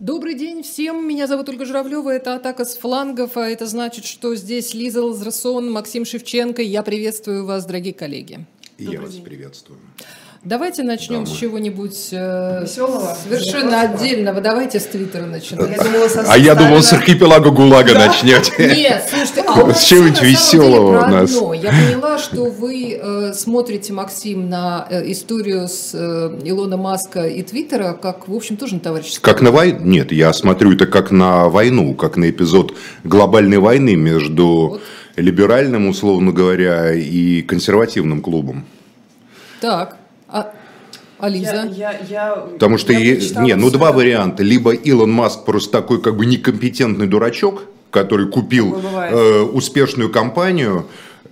Добрый день всем, меня зовут Ольга Журавлева, это «Атака с флангов», а это значит, что здесь Лиза Лазрасон, Максим Шевченко. Я приветствую вас, дорогие коллеги. И я вас приветствую. Давайте начнем Да, с чего-нибудь э, Весёлого? совершенно Просто- отдельного. Давайте с Твиттера начинать. Я думала, со А я думал, с архипелага ГУЛАГа начнете. Нет, слушайте, а у С чего-нибудь про у нас. одно. Я поняла, что вы э, смотрите, Максим, на э, историю с э, Илона Маска и Твиттера, как, в общем, тоже на товарищество. Как на войну? Нет, я смотрю это как на войну, как на эпизод глобальной войны между Вот. Либеральным, условно говоря, и консервативным клубом. Так, а, а Лиза? Я, я, я, Потому что, я е- не, ну два это. варианта. Либо Илон Маск просто такой как бы некомпетентный дурачок, который купил бывает. э, успешную компанию,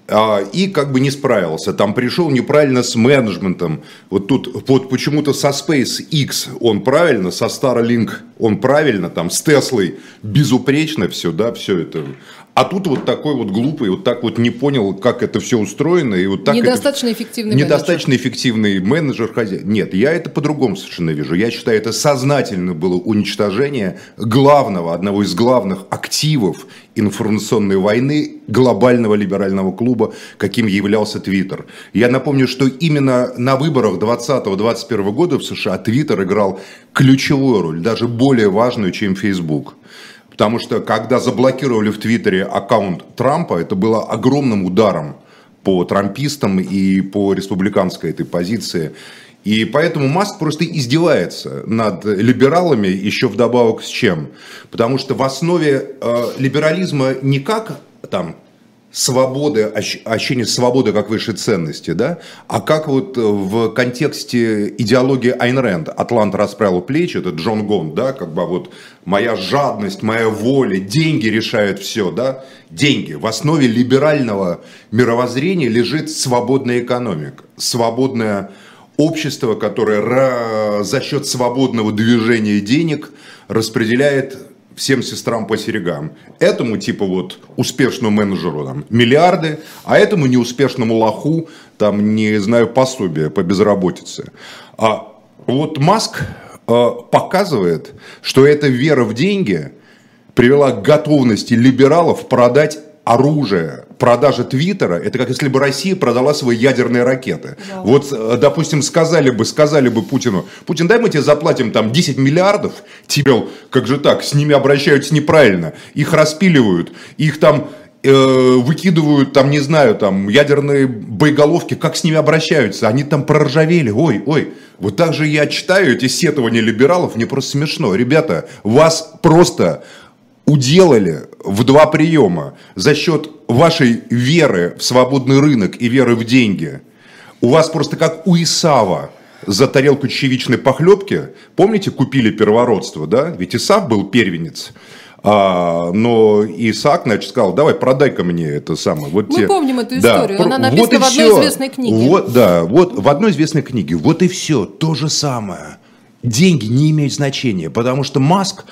а, и как бы не справился. Там пришел неправильно с менеджментом. Вот тут вот почему-то со SpaceX он правильно, со Starlink он правильно, там с Теслой безупречно все, да, все это. А тут вот такой вот глупый, вот так вот не понял, как это все устроено. И вот так это- Недостаточно эффективный Недостаточно эффективный менеджер, хозяин. Нет, я это по-другому совершенно вижу. Я считаю, это сознательно было уничтожение главного, одного из главных активов информационной войны глобального либерального клуба, каким являлся Твиттер. Я напомню, что именно на выборах 2020-2021 года в США Твиттер играл ключевую роль, даже более важную, чем Facebook. Потому что когда заблокировали в Твиттере аккаунт Трампа, это было огромным ударом по трампистам и по республиканской этой позиции. И поэтому Маск просто издевается над либералами еще вдобавок с чем? Потому что в основе э, либерализма не как там свободы, ощ- ощущение свободы как высшей ценности, да, а как вот э, в контексте идеологии Айн Рэнд, Атлант расправил плечи, это Джон Гон, да, как бы вот моя жадность, моя воля, деньги решают все, да, деньги. В основе либерального мировоззрения лежит свободная экономика, свободное общество, которое за счет свободного движения денег распределяет всем сестрам по серегам. Этому типа вот успешному менеджеру там миллиарды, а этому неуспешному лоху там не знаю пособие по безработице. А вот Маск э, показывает, что эта вера в деньги привела к готовности либералов продать оружие. Продажа Твиттера, это как если бы Россия продала свои ядерные ракеты. Вот, э, допустим, сказали бы, сказали бы Путину, Путин, дай мы тебе заплатим там 10 миллиардов, тебе, как же так, с ними обращаются неправильно, их распиливают, их там э, выкидывают, там, не знаю, там, ядерные боеголовки, как с ними обращаются, они там проржавели, ой, ой. Вот так же я читаю эти сетования либералов, мне просто смешно. Ребята, вас просто уделали в два приема за счет вашей веры в свободный рынок и веры в деньги. У вас просто как у Исава за тарелку чечевичной похлебки, помните, купили первородство, да? Ведь Исав был первенец. А, но Исаак, значит, сказал, давай, продай-ка мне это самое. Вот Мы те». помним эту Да, историю, она написана в одной всё. известной книге. Вот, да, вот в одной известной книге. Вот и все, то же самое. Деньги не имеют значения, потому что Маск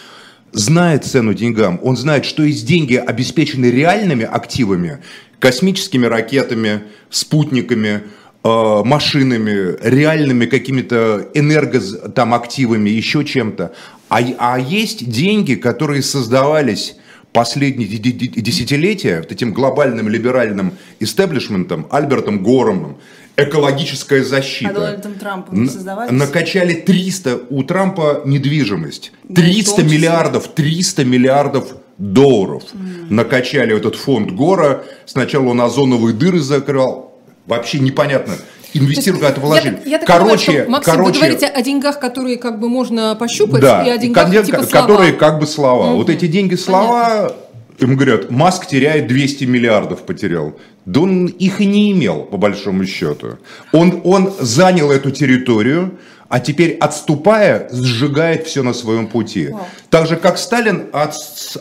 знает цену деньгам. Он знает, что есть деньги, обеспечены реальными активами, космическими ракетами, спутниками, э, машинами, реальными какими-то энерго там активами, еще чем-то. А, а есть деньги, которые создавались последние де- де- де- десятилетия вот этим глобальным либеральным истеблишментом, Альбертом Горомом, экологическая защита. А Дональдом Трампом создавались? Накачали 300, у Трампа недвижимость. Ну, в 300 том числе. миллиардов, 300 миллиардов долларов. Накачали вот этот фонд Гора. Сначала он озоновые дыры закрывал. Вообще непонятно. Инвестировали, куда-то вложили. Я, я короче, понимаю, что, Максим, короче, вы говорите о деньгах, которые как бы можно пощупать, да, и о деньгах контент, типа которые слова. как бы слова. Вот эти деньги слова, им говорят, Маск теряет 200 миллиардов потерял. Да он их и не имел, по большому счету. Он, он занял эту территорию, а теперь, отступая, сжигает все на своем пути. Вау. Так же, как Сталин, от,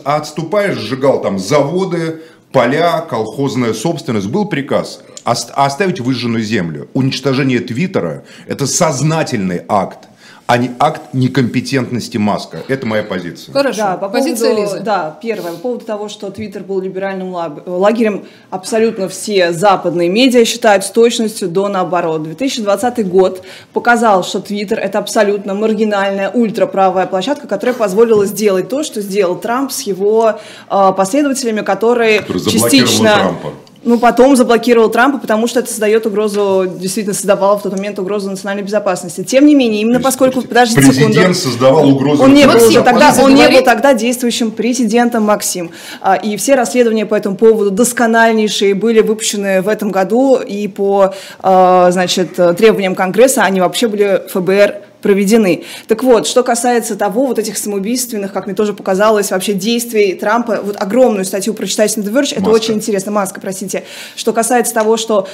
отступая, сжигал там заводы, поля, колхозная собственность. Был приказ ост- оставить выжженную землю. Уничтожение Твиттера – это сознательный акт а не акт некомпетентности Маска. Это моя позиция. Хорошо. Да, по Позиция поводу, Лизы. Да, первое. По поводу того, что Твиттер был либеральным лагерем, абсолютно все западные медиа считают с точностью до наоборот. 2020 год показал, что Твиттер это абсолютно маргинальная, ультраправая площадка, которая позволила сделать то, что сделал Трамп с его э, последователями, которые Который частично... Трампа ну, потом заблокировал Трампа, потому что это создает угрозу, действительно создавало в тот момент угрозу национальной безопасности. Тем не менее, именно поскольку, подождите президент секунду. создавал угрозу он не был, тогда, он не был тогда действующим президентом Максим. А, и все расследования по этому поводу доскональнейшие были выпущены в этом году, и по, а, значит, требованиям Конгресса они вообще были ФБР проведены. Так вот, что касается того, вот этих самоубийственных, как мне тоже показалось, вообще действий Трампа, вот огромную статью прочитать на The Verge, это очень интересно, Маска, простите, что касается того, что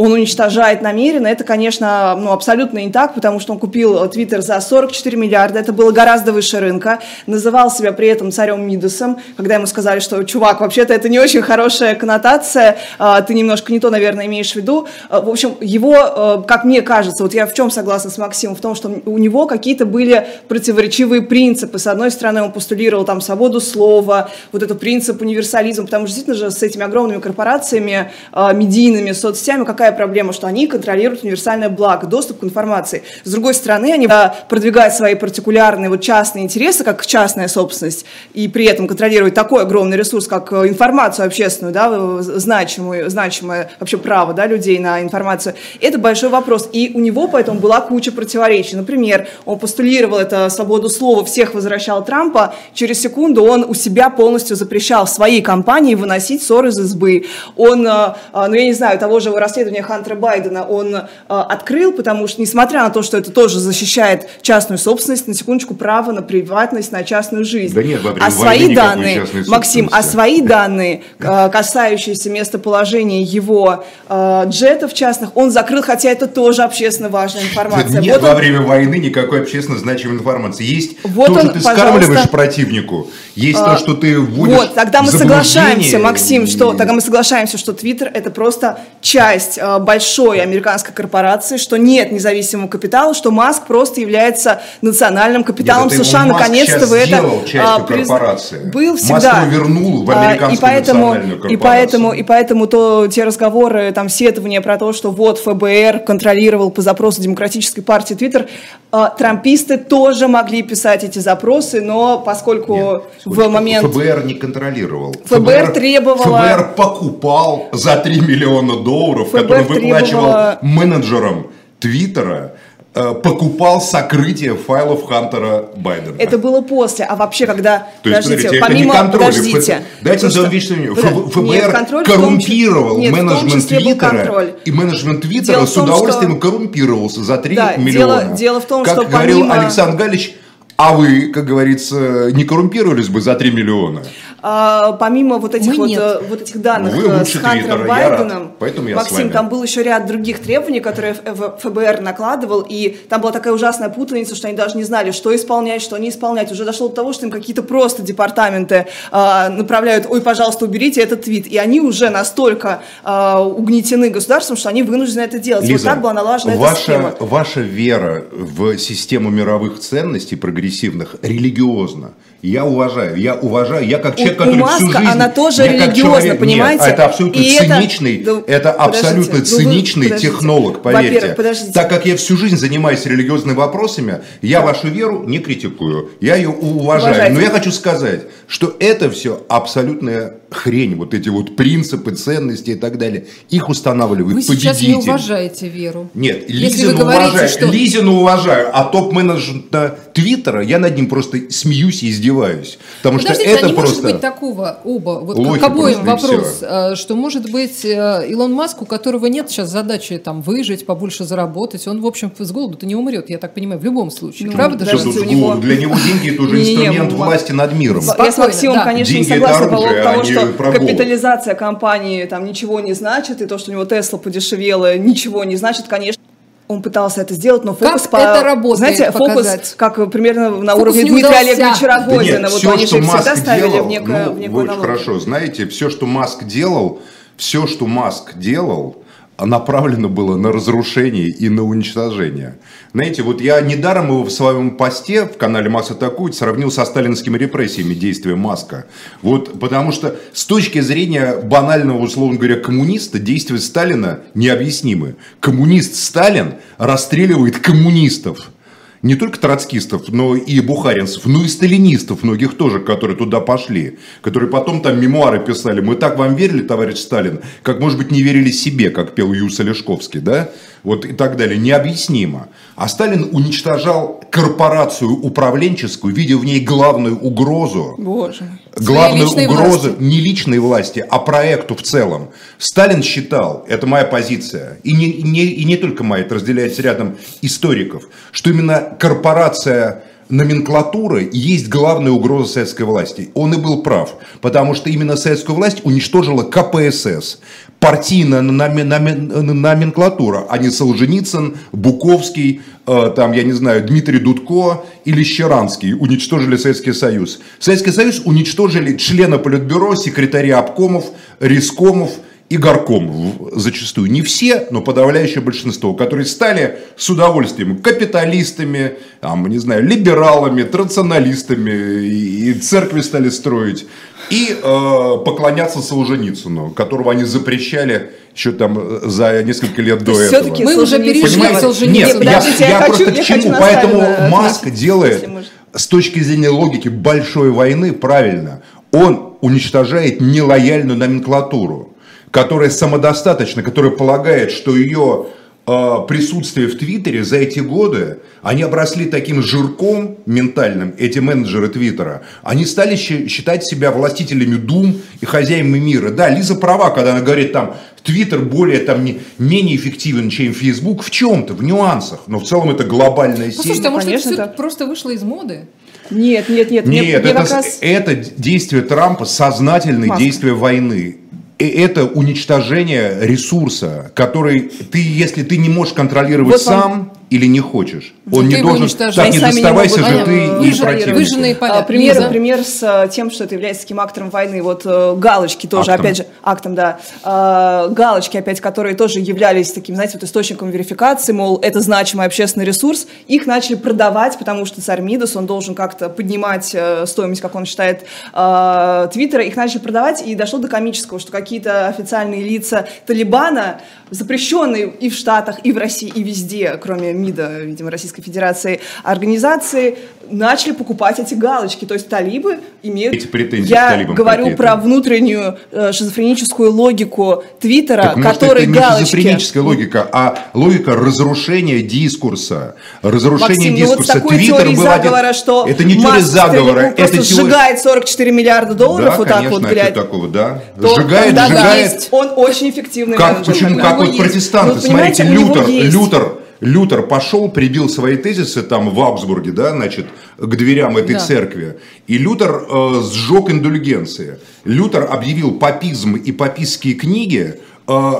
он уничтожает намеренно. Это, конечно, ну, абсолютно не так, потому что он купил Твиттер за 44 миллиарда, это было гораздо выше рынка, называл себя при этом царем Мидасом, когда ему сказали, что, чувак, вообще-то это не очень хорошая коннотация, а, ты немножко не то, наверное, имеешь в виду. А, в общем, его, а, как мне кажется, вот я в чем согласна с Максимом, в том, что у него какие-то были противоречивые принципы. С одной стороны, он постулировал там свободу слова, вот этот принцип универсализма, потому что действительно же с этими огромными корпорациями, медийными, соцсетями, как какая проблема, что они контролируют универсальное благо, доступ к информации. С другой стороны, они продвигают свои партикулярные вот частные интересы, как частная собственность, и при этом контролируют такой огромный ресурс, как э, информацию общественную, да, значимую, значимое вообще право да, людей на информацию. Это большой вопрос. И у него поэтому была куча противоречий. Например, он постулировал это свободу слова, всех возвращал Трампа, через секунду он у себя полностью запрещал в своей компании выносить ссоры из избы. Он, э, э, ну я не знаю, того же расследования расследование Хантера Байдена он э, открыл, потому что, несмотря на то, что это тоже защищает частную собственность, на секундочку, право на приватность, на частную жизнь. Да нет, а свои данные, Максим, а свои данные, э, касающиеся местоположения его э, джетов частных, он закрыл, хотя это тоже общественно важная информация. Нет вот во он... время войны никакой общественно значимой информации. Есть вот то, он, что ты скармливаешь противнику, есть а, то, что ты вводишь Вот, тогда мы соглашаемся, Максим, что тогда мы соглашаемся, что Твиттер это просто часть Э, большой американской корпорации, что нет независимого капитала, что Маск просто является национальным капиталом нет, США. Наконец-то вы это а, корпорации. был всегда. Маск вернул в американскую а, и поэтому, корпорацию. И поэтому, и поэтому то, те разговоры, там, сетования про то, что вот ФБР контролировал по запросу Демократической партии Твиттер, а, трамписты тоже могли писать эти запросы, но поскольку Нет, в момент... ФБР не контролировал. ФБР, ФБР требовало... ФБР покупал за 3 миллиона долларов, ФБР который выплачивал требовало... менеджерам Твиттера Э, покупал сокрытие файлов Хантера Байдена. Это было после, а вообще когда, То есть, подождите, смотрите, помимо, это не контроль, подождите. Дайте назовем вещь ФБР нет, контроль коррумпировал нет, менеджмент Твиттера, и менеджмент Твиттера с удовольствием том, что... коррумпировался за 3 да, миллиона. Дело, дело в том, как что говорил помимо... Александр Галич, а вы, как говорится, не коррумпировались бы за 3 миллиона? А, помимо вот этих, вот, э, вот этих данных вы э, с Хантером Байденом, поэтому я Максим, там был еще ряд других требований, которые ФБР накладывал, и там была такая ужасная путаница, что они даже не знали, что исполнять, что не исполнять. Уже дошло до того, что им какие-то просто департаменты а, направляют, ой, пожалуйста, уберите этот твит. И они уже настолько а, угнетены государством, что они вынуждены это делать. Лиза, вот так была налажена ваша, эта схема. Ваша вера в систему мировых ценностей прогрессивных религиозна. Я уважаю, я уважаю, я как человек, у, который у Маска, всю жизнь... она тоже религиозна, понимаете? Нет, это абсолютно и циничный, это, это абсолютно циничный ну, вы, технолог, поверьте. Подождите. Так как я всю жизнь занимаюсь религиозными вопросами, я вашу веру не критикую, я ее уважаю. Уважайте. Но я хочу сказать, что это все абсолютная хрень, вот эти вот принципы, ценности и так далее. Их устанавливает вы победитель. Вы сейчас не уважаете веру. Нет, Лизину уважаю, что... Лизину уважаю, а топ-менеджмента Твиттера, я над ним просто смеюсь и издеваюсь. Потому Подождите, что это а не просто... может быть такого оба, вот к обоим вопрос, э, что может быть э, Илон Маск, у которого нет сейчас задачи там выжить, побольше заработать, он, в общем, с голоду-то не умрет, я так понимаю, в любом случае. Ну, Правда? Что тут, у него... Для него деньги это уже инструмент власти над миром. Я с Максимом, конечно, не согласна по поводу того, что капитализация компании там ничего не значит, и то, что у него Тесла подешевела, ничего не значит, конечно он пытался это сделать, но фокус как по... это работает, знаете, показать? фокус как примерно на фокус уровне Дмитрия Олеговича Рогозина. Да нет, вот все, они же всегда ставили делал, в некое, ну, в некую вы хорошо знаете, все, что Маск делал, все, что Маск делал, направлено было на разрушение и на уничтожение. Знаете, вот я недаром его в своем посте в канале «Масс атакует» сравнил со сталинскими репрессиями действия Маска. Вот, потому что с точки зрения банального, условно говоря, коммуниста, действия Сталина необъяснимы. Коммунист Сталин расстреливает коммунистов не только троцкистов, но и бухаринцев, но и сталинистов многих тоже, которые туда пошли, которые потом там мемуары писали. Мы так вам верили, товарищ Сталин, как, может быть, не верили себе, как пел Юса Лешковский, да? Вот и так далее. Необъяснимо. А Сталин уничтожал корпорацию управленческую, видя в ней главную угрозу. Боже. Главную угрозу власти. не личной власти, а проекту в целом. Сталин считал, это моя позиция, и не, не, и не только моя, это разделяется рядом историков, что именно корпорация номенклатуры есть главная угроза советской власти. Он и был прав, потому что именно советскую власть уничтожила КПСС, партийная номенклатура, а не Солженицын, Буковский, э, там, я не знаю, Дмитрий Дудко или Щеранский уничтожили Советский Союз. Советский Союз уничтожили члена Политбюро, секретаря обкомов, рискомов – и горком зачастую. Не все, но подавляющее большинство, которые стали с удовольствием капиталистами, там, не знаю, либералами, традиционалистами, и церкви стали строить, и э, поклоняться Солженицыну, которого они запрещали еще там э, за несколько лет до этого. Мы уже перешли Солженицына. Нет, я, я, я просто к чему? Поэтому Маск делает с точки зрения логики большой войны правильно. Он уничтожает нелояльную номенклатуру которая самодостаточна, которая полагает, что ее э, присутствие в Твиттере за эти годы, они обросли таким жирком ментальным, эти менеджеры Твиттера, они стали считать себя властителями дум и хозяевами мира. Да, Лиза права, когда она говорит, там, Твиттер более, там, не, менее эффективен, чем Фейсбук в чем-то, в нюансах, но в целом это глобальная ну, сеть. Слушайте, а может это все так. просто вышло из моды? Нет, нет, нет. Нет, это, раз... это действие Трампа, сознательное действие войны это уничтожение ресурса, который ты, если ты не можешь контролировать вот сам, или не хочешь. Он не должен... Так, не доставайся же ты и противник. А, пример, пример с э, тем, что это является таким актором войны. Вот э, галочки тоже, актом. опять же, актом, да. А, галочки, опять, которые тоже являлись таким, знаете, вот источником верификации, мол, это значимый общественный ресурс. Их начали продавать, потому что царь Мидас, он должен как-то поднимать э, стоимость, как он считает, Твиттера. Их начали продавать, и дошло до комического, что какие-то официальные лица Талибана, запрещенные и в Штатах, и в России, и везде, кроме МИДа, видимо, Российской Федерации, организации начали покупать эти галочки. То есть талибы имеют... Эти претензии Я талибам говорю про внутреннюю э, шизофреническую логику Твиттера, так, который может, это не шизофреническая логика, а логика разрушения дискурса. Разрушение Максим, дискурса. Ну вот Твиттер был заговора, один... что это не теория заговора, это теория... сжигает 44 миллиарда долларов, да, вот конечно, так вот, глядя. такого, да. То, сжигает, да, сжигает. Да, он очень эффективный как. Почему? Как вот протестанты, ну, смотрите, Лютер, Лютер Лютер пошел, прибил свои тезисы там в Аугсбурге, да, значит, к дверям этой да. церкви. И Лютер э, сжег индульгенции. Лютер объявил папизм и папистские книги э,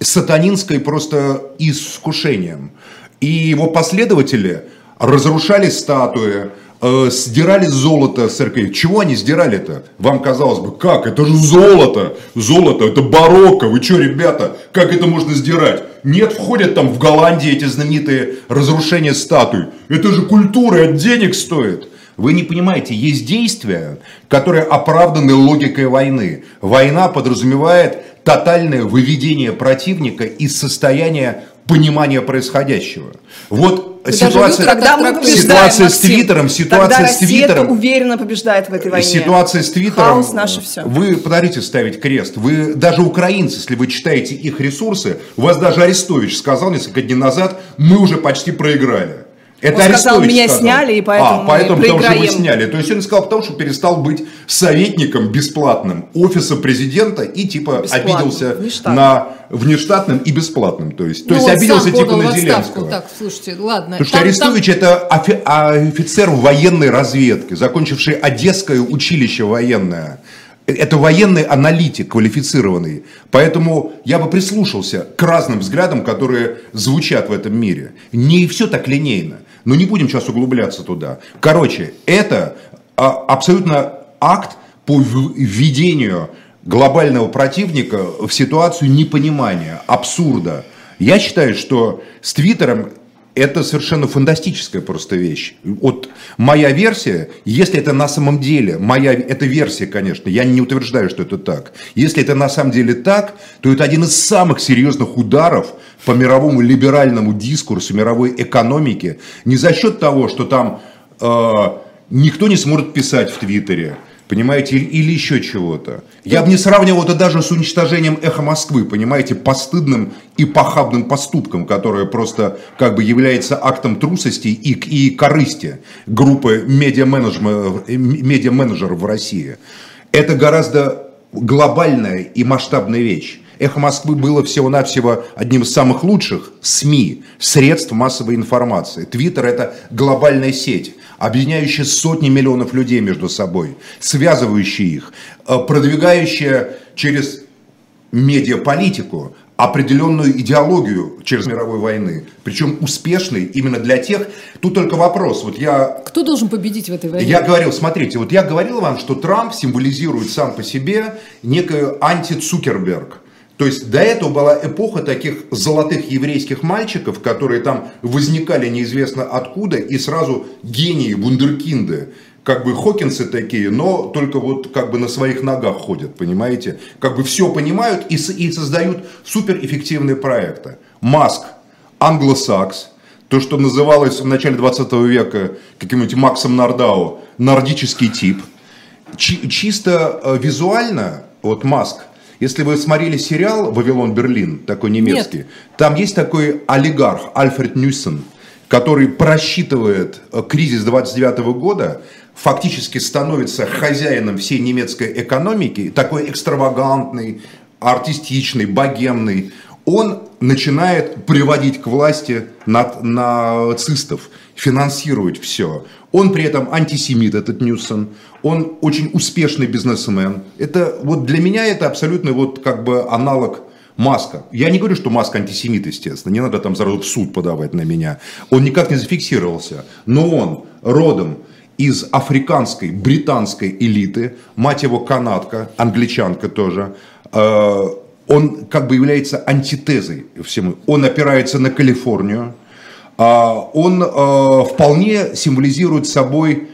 сатанинской просто искушением. И его последователи разрушали статуи, э, сдирали золото с церкви. Чего они сдирали-то? Вам казалось бы, как? Это же золото. Золото, это барокко. Вы что, ребята, как это можно сдирать? Нет, входят там в Голландии эти знаменитые разрушения статуй. Это же культура, это денег стоит. Вы не понимаете, есть действия, которые оправданы логикой войны. Война подразумевает тотальное выведение противника из состояния понимания происходящего. Вот ситуация, когда мы ситуация с Твиттером, ситуация тогда с Твиттером. уверенно побеждает в этой войне. Ситуация с Твиттером. Хаос наше все. Вы подарите ставить крест. Вы даже украинцы, если вы читаете их ресурсы, у вас даже Арестович сказал несколько дней назад, мы уже почти проиграли. Это он сказал, меня сказал. сняли, и поэтому а, поэтому, мы потому что вы сняли. То есть он сказал, потому что перестал быть советником бесплатным офиса президента и типа обиделся внештатным. на внештатным и бесплатным. То есть, ну, то есть обиделся типа на Зеленского. Так, слушайте, ладно. Потому что там, Арестович там... это офицер военной разведки, закончивший Одесское училище военное. Это военный аналитик квалифицированный. Поэтому я бы прислушался к разным взглядам, которые звучат в этом мире. Не все так линейно. Но не будем сейчас углубляться туда. Короче, это а, абсолютно акт по введению глобального противника в ситуацию непонимания, абсурда. Я считаю, что с Твиттером это совершенно фантастическая просто вещь. Вот моя версия, если это на самом деле, моя, это версия, конечно, я не утверждаю, что это так. Если это на самом деле так, то это один из самых серьезных ударов по мировому либеральному дискурсу, мировой экономике. Не за счет того, что там э, никто не сможет писать в Твиттере, понимаете, или, еще чего-то. Я бы не сравнивал это даже с уничтожением эхо Москвы, понимаете, постыдным и похабным поступком, которое просто как бы является актом трусости и, и корысти группы медиа-менеджеров медиа в России. Это гораздо глобальная и масштабная вещь. «Эхо Москвы» было всего-навсего одним из самых лучших СМИ, средств массовой информации. Твиттер – это глобальная сеть объединяющая сотни миллионов людей между собой, связывающая их, э, продвигающая через медиаполитику определенную идеологию через мировой войны, причем успешный именно для тех. Тут только вопрос. Вот я. Кто должен победить в этой войне? Я говорил, смотрите, вот я говорил вам, что Трамп символизирует сам по себе некую анти-Цукерберг. То есть до этого была эпоха таких золотых еврейских мальчиков, которые там возникали неизвестно откуда, и сразу гении, вундеркинды, как бы Хокинсы такие, но только вот как бы на своих ногах ходят, понимаете? Как бы все понимают и, и создают суперэффективные проекты. Маск, англосакс, то, что называлось в начале 20 века каким-нибудь Максом Нардау, нордический тип. Чи- чисто э, визуально, вот Маск – если вы смотрели сериал «Вавилон Берлин», такой немецкий, Нет. там есть такой олигарх Альфред Ньюсон, который просчитывает э, кризис 29 года, фактически становится хозяином всей немецкой экономики, такой экстравагантный, артистичный, богемный. Он начинает приводить к власти нацистов, финансировать все. Он при этом антисемит, этот Ньюсон. Он очень успешный бизнесмен. Это вот для меня это абсолютно вот как бы аналог Маска. Я не говорю, что Маска антисемит, естественно. Не надо там сразу в суд подавать на меня. Он никак не зафиксировался. Но он родом из африканской, британской элиты. Мать его канадка, англичанка тоже. Э, он как бы является антитезой всему. Он опирается на Калифорнию. А он э, вполне символизирует собой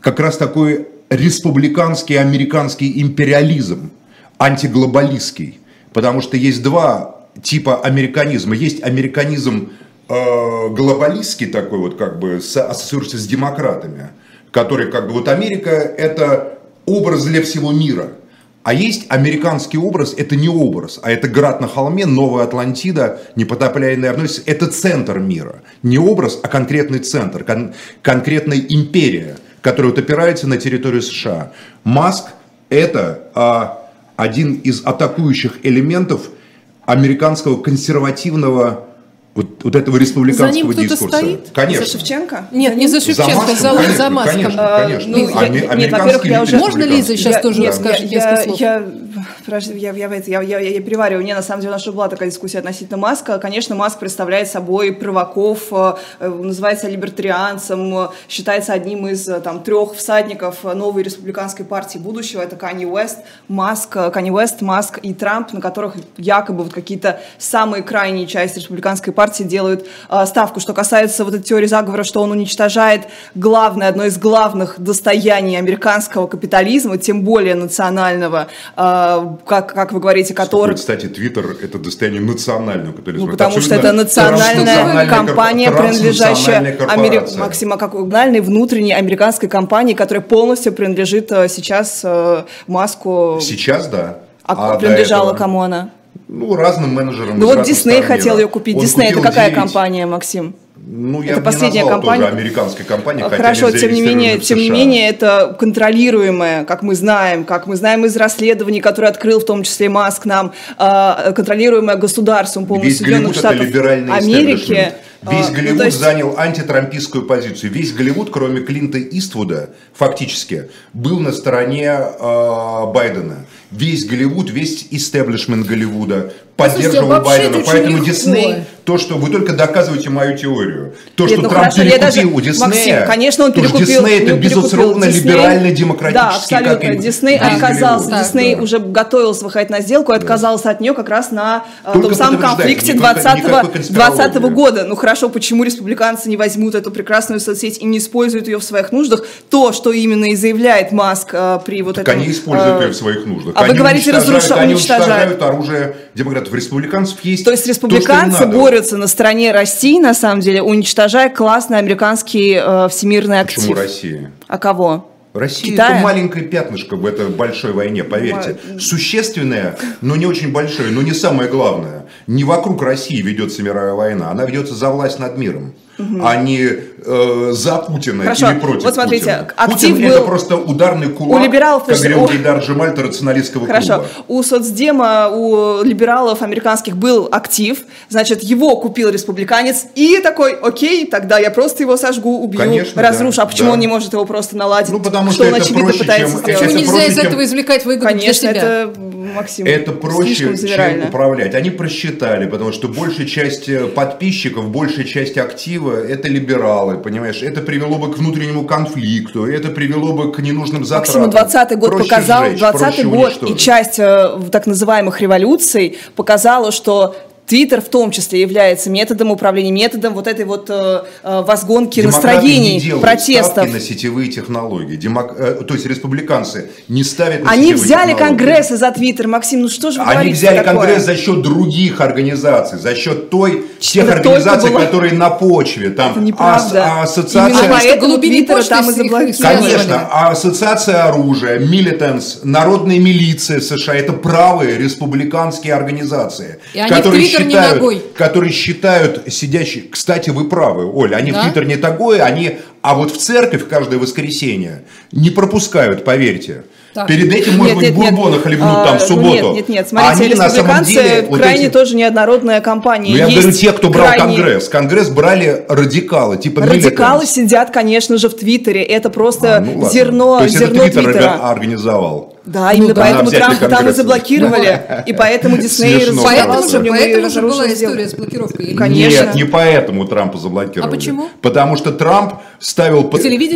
как раз такой республиканский американский империализм, антиглобалистский. Потому что есть два типа американизма. Есть американизм э, глобалистский такой вот, как бы, ассоциируется с демократами, который как бы, вот Америка это образ для всего мира. А есть американский образ, это не образ, а это град на холме, Новая Атлантида, непотопляемый Арнольд, это центр мира. Не образ, а конкретный центр, кон- конкретная империя – который вот опирается на территорию США. Маск – это а, один из атакующих элементов американского консервативного вот, вот этого республиканского за дискурса. Стоит? Конечно. За Шевченко? Нет, не за Шевченко, за, Маском, за Маском. Конечно, конечно. Ну, я, нет, во-первых, я уже... Можно Лиза сейчас я, тоже нет, скажет я, несколько слов? Я, подожди, я, я, я, я, я, я перевариваю. Не, на самом деле, у нас была такая дискуссия относительно Маска. Конечно, Маск представляет собой провоков, э, называется либертарианцем, считается одним из э, там, трех всадников новой республиканской партии будущего. Это Канни Уэст, Маск, Канни Уэст, Маск и Трамп, на которых якобы вот какие-то самые крайние части республиканской партии делают э, ставку. Что касается вот этой теории заговора, что он уничтожает главное, одно из главных достояний американского капитализма, тем более национального, э, как, как вы говорите, который... Кстати, Твиттер – это достояние национального капитализма. Ну, потому это что это национальная компания, принадлежащая Америке. Максима, как национальной внутренней американской компании, которая полностью принадлежит э, сейчас э, Маску. Сейчас, да. А, а принадлежала этого... кому она? Ну, разным менеджерам. Ну, вот Дисней хотел ее купить. Дисней это какая 9. компания, Максим? Ну, я это последняя компания. Тоже американская компания. Хорошо, тем не менее, тем не менее, это контролируемая, как мы знаем, как мы знаем из расследований, которые открыл в том числе Маск нам, а, контролируемое государством полностью Соединенных Штатов Америки. Весь а, Голливуд ну, есть... занял антитрампистскую позицию. Весь Голливуд, кроме Клинта Иствуда, фактически, был на стороне э, Байдена. Весь Голливуд, весь истеблишмент Голливуда поддерживал Слушайте, Байдена. Поэтому Дисней, то, что вы только доказываете мою теорию. То, Нет, что ну Трамп хорошо, перекупил даже, у Диснея. Максим, конечно, он перекупил. Дисней это, безусловно, либерально-демократический. Да, абсолютно. Дисней отказался. Да, Дисней да. уже готовился выходить на сделку и отказался от нее как раз на э, только том самом конфликте 2020 года. Ну хорошо, почему республиканцы не возьмут эту прекрасную соцсеть и не используют ее в своих нуждах? То, что именно и заявляет Маск э, при вот так этом... они используют э, ее в своих нуждах. А вы говорите, разрушают, они уничтожают оружие демократов. Республиканцев есть То есть республиканцы то, борются на стороне России, на самом деле, уничтожая классный американский э, всемирный актив. Почему Россия? А кого? Россия Китая? это маленькое пятнышко в этой большой войне, поверьте. Существенное, но не очень большое, но не самое главное. Не вокруг России ведется мировая война, она ведется за власть над миром угу. а не э, за Путина Хорошо. или против вот смотрите, Путина. Актив Путин был... это просто ударный кулак, у либералов, как говорил Гейдар Джемаль, рационалистского Хорошо. клуба. У соцдема, у либералов американских был актив, значит, его купил республиканец, и такой, окей, тогда я просто его сожгу, убью, Конечно, разрушу. Да, а почему да. он не может его просто наладить? Ну, потому что, что он, очевидно, проще, пытается чем... сделать? Почему нельзя из этого извлекать выгоду Конечно, для себя? это, Максим, Это проще, чем управлять. Они просчитали, потому что большая часть э, подписчиков, большая часть актива – это либералы понимаешь, это привело бы к внутреннему конфликту, это привело бы к ненужным затратам. Максим, 20 год проще показал, сжечь, 20 год и часть э, так называемых революций показала, что Твиттер в том числе является методом управления, методом вот этой вот э, э возгонки Демократы настроений, не протестов. на сетевые технологии. Демок... Э, то есть республиканцы не ставят на Они взяли технологии. Конгресс за Твиттер, Максим, ну что же вы Они взяли такое? Конгресс за счет других организаций, за счет той, тех Это организаций, была... которые на почве. Там Это неправда. А, ассоциация... Именно поэтому Твиттера там и заблокировали. Конечно, а ассоциация оружия, Милитанс, народная милиция США, это правые республиканские организации, и которые считают, которые считают сидящие, кстати, вы правы, Оля, они да? в Твиттер не такое, они, а вот в церковь каждое воскресенье не пропускают, поверьте. Так. Перед этим, может нет, быть, нет, бурбона нет. хлебнут а, там в ну, субботу. Нет, нет, нет, смотрите, Они на самом деле крайне вот эти... тоже неоднородная компания. Ну, я говорю, те, кто брал крайне... Конгресс. Конгресс брали радикалы, типа Радикалы сидят, конечно же, в Твиттере. Это просто а, ну, зерно, То есть зерно это Твиттер Твиттера. организовал. Да, ну, именно да. поэтому Трампа там и заблокировали. И поэтому Дисней Поэтому же, поэтому же была история с блокировкой. Конечно. Нет, не поэтому Трампа заблокировали. А почему? Потому что Трамп ставил...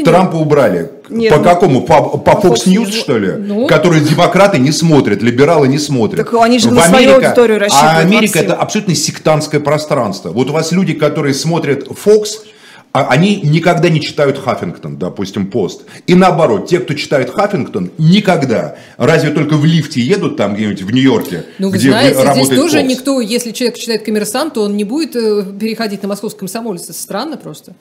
Трампа убрали. По какому? По Fox News, что ли? Ну. Который демократы не смотрят, либералы не смотрят. Так они же на свою аудиторию рассчитывают. А Америка это абсолютно сектантское пространство. Вот у вас люди, которые смотрят Fox, а они никогда не читают Хаффингтон, допустим, пост. И наоборот, те, кто читает Хаффингтон, никогда. Разве только в лифте едут там где-нибудь в Нью-Йорке, ну, вы где знаете, работает здесь тоже Fox. никто, если человек читает коммерсант, то он не будет э, переходить на московский комсомолец. Это странно просто.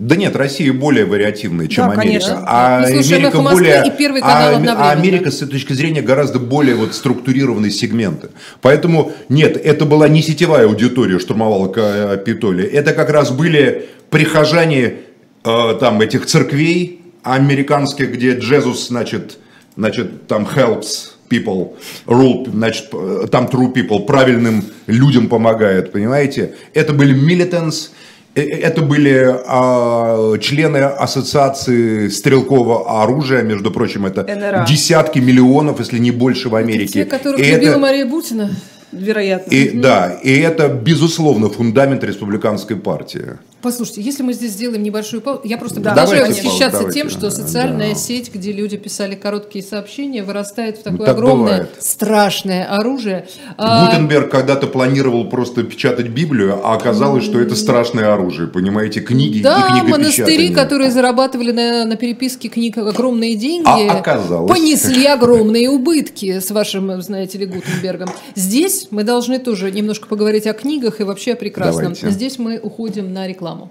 Да нет, Россия более вариативная, чем да, Америка. Конечно. А Америка более, и первый канал а, а Америка с этой точки зрения гораздо более вот структурированные сегменты. Поэтому нет, это была не сетевая аудитория штурмовала Капитолия. Это как раз были прихожане э, там этих церквей американских, где Джезус, значит, значит, там helps people, rule, значит, э, там true people, правильным людям помогает, понимаете? Это были militants, э, э, это были а, члены ассоциации стрелкового оружия, между прочим, это НРА. десятки миллионов, если не больше в Америке. Это те, которых и любила это... Мария Бутина вероятно. И, Да, и это, безусловно, фундамент республиканской партии. Послушайте, если мы здесь сделаем небольшую паузу, я просто да. продолжаю давайте восхищаться тем, что социальная да. сеть, где люди писали короткие сообщения, вырастает в такое ну, огромное, бывает. страшное оружие. А, Гутенберг когда-то планировал просто печатать Библию, а оказалось, что это страшное оружие, понимаете, книги да, и монастыри, которые зарабатывали на, на переписке книг огромные деньги, а оказалось. понесли огромные убытки с вашим, знаете ли, Гутенбергом. Здесь мы должны тоже немножко поговорить о книгах и вообще о прекрасном. Давайте. Здесь мы уходим на рекламу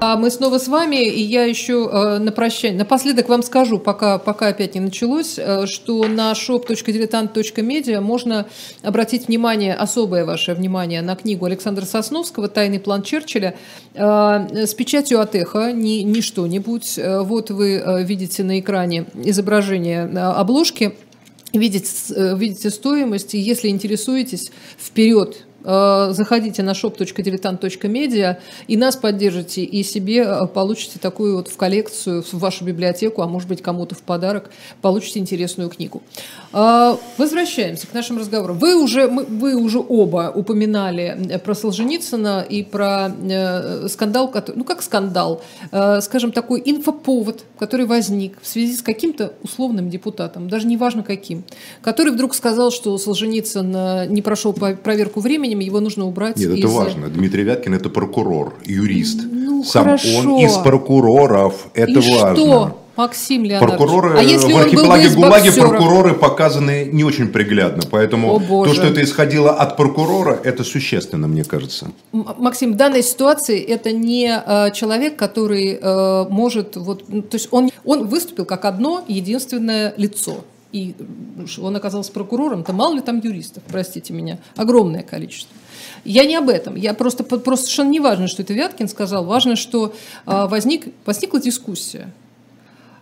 А мы снова с вами, и я еще э, на прощание, напоследок вам скажу, пока, пока опять не началось, э, что на shop.diletant.media можно обратить внимание, особое ваше внимание на книгу Александра Сосновского «Тайный план Черчилля» э, с печатью от эхо, не, не что-нибудь. Э, вот вы э, видите на экране изображение э, обложки, видите, видите стоимость, и если интересуетесь, вперед, заходите на shop.diletant.media и нас поддержите, и себе э, получите такую вот в коллекцию, в вашу библиотеку, а может быть кому-то в подарок, получите интересную книгу. Э, возвращаемся к нашим разговорам. Вы уже, вы уже оба упоминали про Солженицына и про скандал, ну как скандал, скажем, такой инфоповод, который возник в связи с каким-то условным депутатом, даже не важно каким, который вдруг сказал, что Солженицын не прошел проверку времени, временем его нужно убрать. Нет, из... это важно. Дмитрий Вяткин это прокурор, юрист. Ну, Сам хорошо. он из прокуроров. Это И важно. Что? Максим Леонардович. Прокуроры а если в архипелаге ГУЛАГе прокуроры показаны не очень приглядно. Поэтому О, то, что это исходило от прокурора, это существенно, мне кажется. Максим, в данной ситуации это не э, человек, который э, может... Вот, ну, то есть он, он выступил как одно единственное лицо и он оказался прокурором, то мало ли там юристов, простите меня, огромное количество. Я не об этом. Я просто, просто совершенно не важно, что это Вяткин сказал. Важно, что а, возник, возникла дискуссия.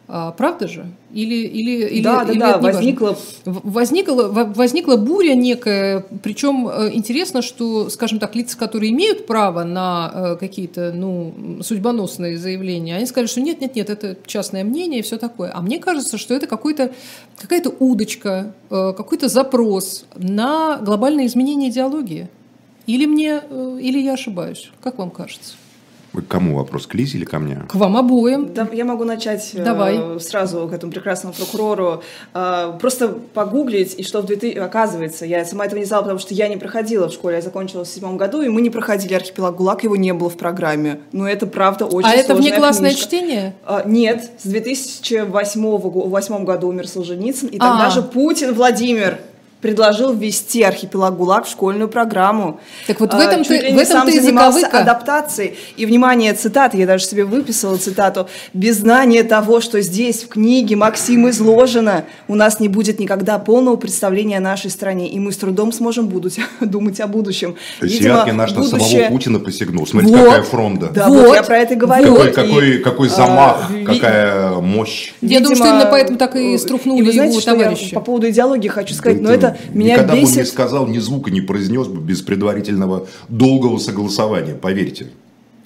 А, правда же? Или, или, или, да, да, или да, возникла... возникла... Возникла буря некая, причем э, интересно, что, скажем так, лица, которые имеют право на э, какие-то ну, судьбоносные заявления, они сказали, что нет, нет, нет, это частное мнение и все такое. А мне кажется, что это какой-то, какая-то удочка, э, какой-то запрос на глобальное изменение идеологии. Или мне, или я ошибаюсь? Как вам кажется? К кому вопрос? К Лизе или ко мне? К вам обоим. Да, я могу начать э, Давай. сразу к этому прекрасному прокурору. Э, просто погуглить, и что в 2000... Оказывается, я сама этого не знала, потому что я не проходила в школе, я закончила в седьмом году, и мы не проходили архипелаг ГУЛАГ, его не было в программе. Но это правда очень А это внеклассное книжка. чтение? Э, нет, с 2008 года умер Солженицын, и тогда а. же Путин Владимир предложил ввести архипелаг ГУЛАГ в школьную программу. Так вот в этом Чуть ты, в этом сам ты занимался адаптацией. И, внимание, цитаты, я даже себе выписала цитату. «Без знания того, что здесь в книге Максим изложено, у нас не будет никогда полного представления о нашей стране, и мы с трудом сможем будуть, думать о будущем». То есть Видимо, Яткин наш будущее... на самого Путина посягнул. Смотрите, вот. какая фронта. Да, вот. вот я про это говорю. Какой, какой, и, какой замах, а, какая мощь. Я думаю, что именно поэтому так и струхнули и вы знаете, его товарищи. по поводу идеологии хочу сказать, но это меня Никогда бесит... бы он не сказал, ни звука не произнес бы без предварительного долгого согласования, поверьте.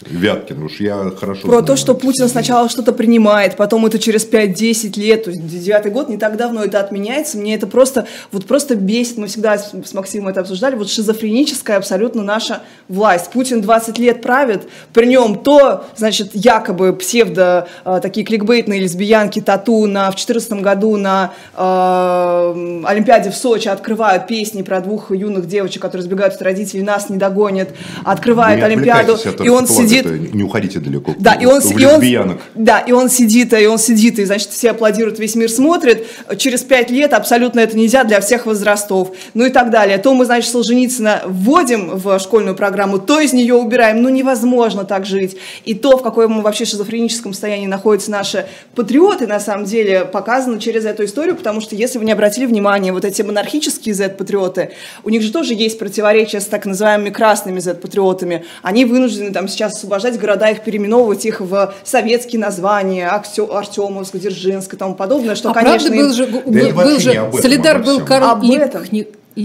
Вяткин, уж я хорошо Про знаю. то, что Путин сначала что-то принимает, потом это через 5-10 лет, то есть девятый год, не так давно это отменяется, мне это просто, вот просто бесит, мы всегда с, с Максимом это обсуждали, вот шизофреническая абсолютно наша власть. Путин 20 лет правит, при нем то, значит, якобы псевдо, э, такие кликбейтные лесбиянки тату на, в 2014 году на э, Олимпиаде в Сочи открывают песни про двух юных девочек, которые сбегают от родителей, нас не догонят, открывают Олимпиаду, и он сидит сидит... не уходите далеко. Да, и он, и он, да, и он сидит, и он сидит, и, значит, все аплодируют, весь мир смотрит. Через пять лет абсолютно это нельзя для всех возрастов. Ну и так далее. То мы, значит, Солженицына вводим в школьную программу, то из нее убираем. Ну невозможно так жить. И то, в каком вообще шизофреническом состоянии находятся наши патриоты, на самом деле, показано через эту историю, потому что, если вы не обратили внимание, вот эти монархические Z-патриоты, у них же тоже есть противоречия с так называемыми красными Z-патриотами. Они вынуждены там сейчас освобождать города, их переименовывать их в советские названия, Артемовск, Дзержинск и тому подобное, что, а конечно... Правда, был же, был, был же Солидар был Карл об этом.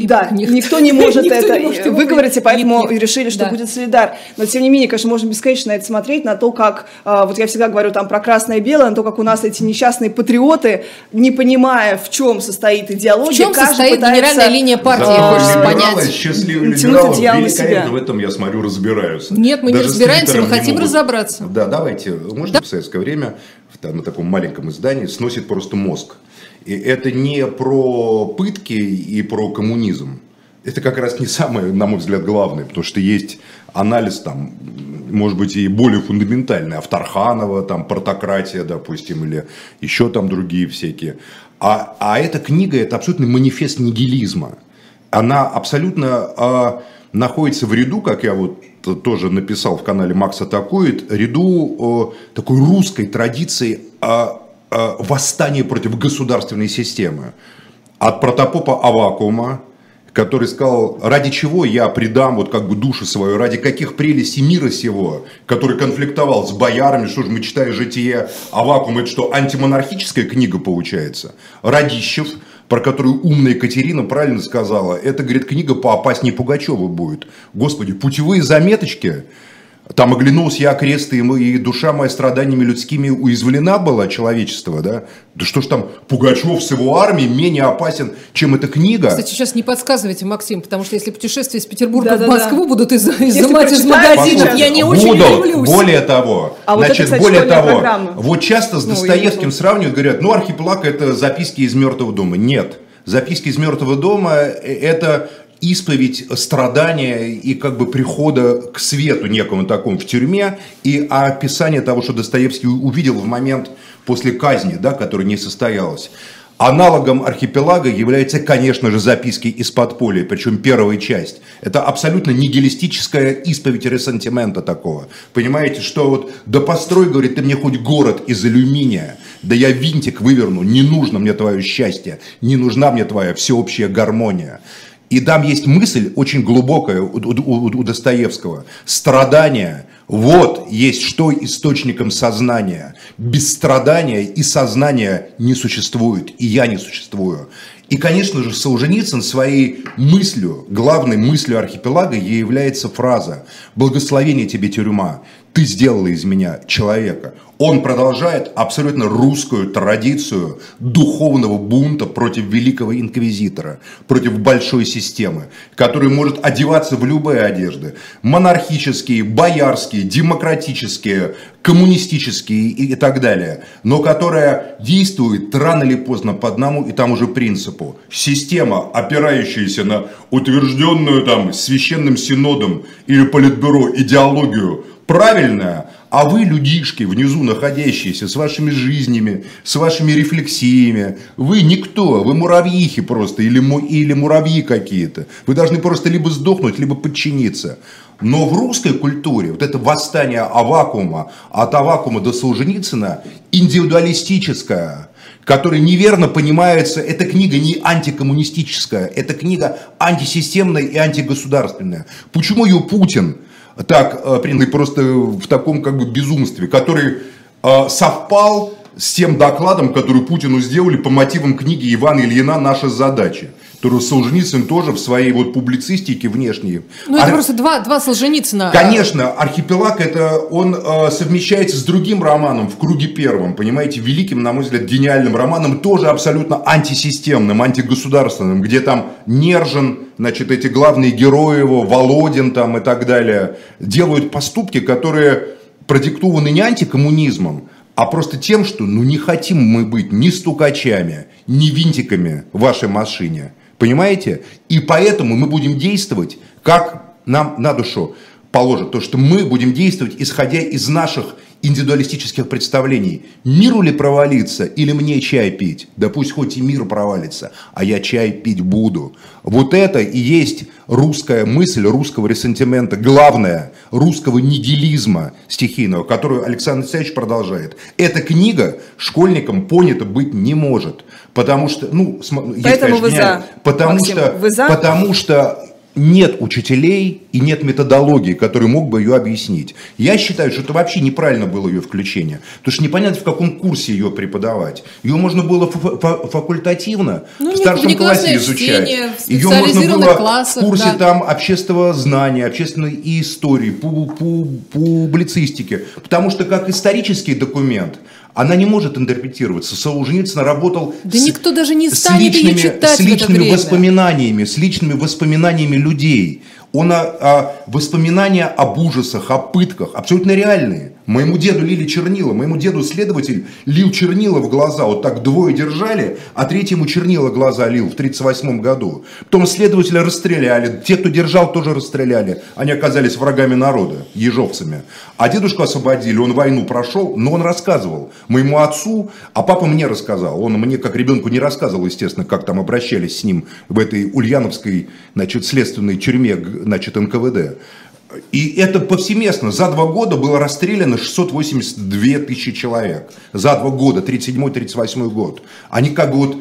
Да, никто не может это выговорить, и поэтому решили, что будет солидар. Но тем не менее, конечно, можно бесконечно это смотреть, на то, как, а, вот я всегда говорю там про красное и белое, на то, как у нас эти несчастные патриоты, не понимая, в чем состоит идеология, в чем состоит генеральная линия партии, хочется понять. Счастливый либералов, великолепно в этом, я смотрю, разбираются. Нет, мы не разбираемся, мы хотим разобраться. Да, давайте. Можно в советское время на таком маленьком издании сносит просто мозг. И это не про пытки и про коммунизм. Это как раз не самое, на мой взгляд, главное, потому что есть анализ там, может быть, и более фундаментальный, Авторханова, там, портократия, допустим, или еще там другие всякие. А, а эта книга – это абсолютный манифест нигилизма. Она абсолютно, а, находится в ряду, как я вот тоже написал в канале «Макс атакует», ряду э, такой русской традиции э, э, восстания против государственной системы. От протопопа Авакума, который сказал, ради чего я предам вот как бы душу свою, ради каких прелестей мира сего, который конфликтовал с боярами, что же мы читаем житие Авакума, это что, антимонархическая книга получается? Радищев, про которую умная Екатерина правильно сказала, это, говорит, книга поопаснее Пугачева будет. Господи, путевые заметочки, там оглянулся я крест, и, мы, и душа моя страданиями людскими уязвлена была, человечество, да? Да что ж там, Пугачев с его армией менее опасен, чем эта книга. Кстати, сейчас не подсказывайте, Максим, потому что если путешествия из Петербурга да, в Москву да. будут из- изымать из магазинов, я не очень Буду. люблюсь. Более того, а значит, вот это, кстати, более того, программа. вот часто с ну, Достоевским сравнивают, говорят, ну, архипелаг это записки из мертвого дома. Нет. Записки из мертвого дома – это исповедь страдания и как бы прихода к свету некому такому в тюрьме и описание того, что Достоевский увидел в момент после казни, да, которая не состоялась. Аналогом архипелага является, конечно же, записки из подполья, причем первая часть. Это абсолютно нигилистическая исповедь ресентимента такого. Понимаете, что вот да построй, говорит, ты мне хоть город из алюминия, да я винтик выверну, не нужно мне твое счастье, не нужна мне твоя всеобщая гармония. И там есть мысль очень глубокая у, Достоевского. Страдание – вот есть что источником сознания. Без страдания и сознания не существует, и я не существую. И, конечно же, Солженицын своей мыслью, главной мыслью архипелага ей является фраза «Благословение тебе, тюрьма, ты сделала из меня человека». Он продолжает абсолютно русскую традицию духовного бунта против великого инквизитора, против большой системы, который может одеваться в любые одежды. Монархические, боярские, демократические, коммунистические и, так далее. Но которая действует рано или поздно по одному и тому же принципу. Система, опирающаяся на утвержденную там священным синодом или политбюро идеологию, правильная, а вы, людишки, внизу находящиеся, с вашими жизнями, с вашими рефлексиями, вы никто, вы муравьихи просто, или, или муравьи какие-то. Вы должны просто либо сдохнуть, либо подчиниться. Но в русской культуре вот это восстание авакума, от авакума до Солженицына, индивидуалистическое, которое неверно понимается, эта книга не антикоммунистическая, эта книга антисистемная и антигосударственная. Почему ее Путин так э, принял просто в таком как бы безумстве, который э, совпал с тем докладом, который Путину сделали по мотивам книги Ивана Ильина. «Наша задача» которую Солженицын тоже в своей вот публицистике внешней. Ну, это Ар... просто два, два Солженицына. Конечно, «Архипелаг» это он э, совмещается с другим романом «В круге первом», понимаете, великим, на мой взгляд, гениальным романом, тоже абсолютно антисистемным, антигосударственным, где там Нержин, значит, эти главные герои его, Володин там и так далее, делают поступки, которые продиктованы не антикоммунизмом, а просто тем, что ну не хотим мы быть ни стукачами, ни винтиками в вашей машине. Понимаете? И поэтому мы будем действовать, как нам на душу положит. То, что мы будем действовать, исходя из наших индивидуалистических представлений. Миру ли провалиться или мне чай пить? Да пусть хоть и мир провалится, а я чай пить буду. Вот это и есть русская мысль, русского ресентимента, главное, русского нигилизма стихийного, которую Александр Алексеевич продолжает. Эта книга школьникам понята быть не может. Потому что, ну, Поэтому есть, конечно, вы за. Потому Максим, что, вы за? потому что нет учителей и нет методологии, который мог бы ее объяснить. Я считаю, что это вообще неправильно было ее включение. Потому что непонятно, в каком курсе ее преподавать. Ее можно было факультативно ну, в старшем не, классе изучать. Ее можно было классах, в курсе да. там общественного знания, общественной истории, публицистики. Потому что как исторический документ – она не может интерпретироваться. Солженицын работал да с, никто даже не станет с личными, ее читать с личными воспоминаниями, с личными воспоминаниями людей. Он о, о воспоминания об ужасах, о пытках, абсолютно реальные. Моему деду лили чернила, моему деду следователь лил чернила в глаза, вот так двое держали, а третьему чернила глаза лил в 1938 году. Потом следователя расстреляли, те, кто держал, тоже расстреляли. Они оказались врагами народа, ежовцами. А дедушку освободили, он войну прошел, но он рассказывал моему отцу, а папа мне рассказал. Он мне, как ребенку, не рассказывал, естественно, как там обращались с ним в этой ульяновской, значит, следственной тюрьме значит, НКВД. И это повсеместно. За два года было расстреляно 682 тысячи человек. За два года, 37-38 год. Они как бы вот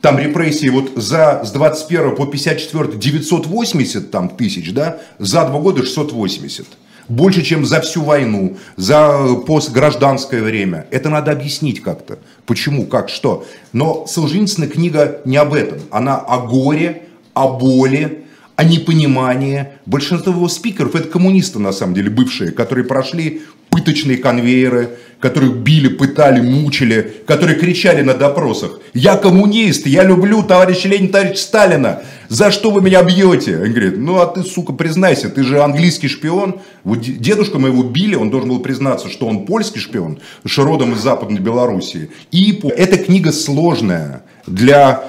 там репрессии вот за, с 21 по 54 980 там, тысяч, да, за два года 680. Больше, чем за всю войну, за постгражданское время. Это надо объяснить как-то. Почему, как, что. Но Солженицына книга не об этом. Она о горе, о боли, о непонимании. Большинство спикеров это коммунисты, на самом деле, бывшие, которые прошли пыточные конвейеры, которые били, пытали, мучили, которые кричали на допросах. Я коммунист, я люблю товарища Ленина, товарища Сталина. За что вы меня бьете? Он говорит, ну а ты, сука, признайся, ты же английский шпион. Вот дедушка моего били, он должен был признаться, что он польский шпион, что родом из Западной Белоруссии. И эта книга сложная для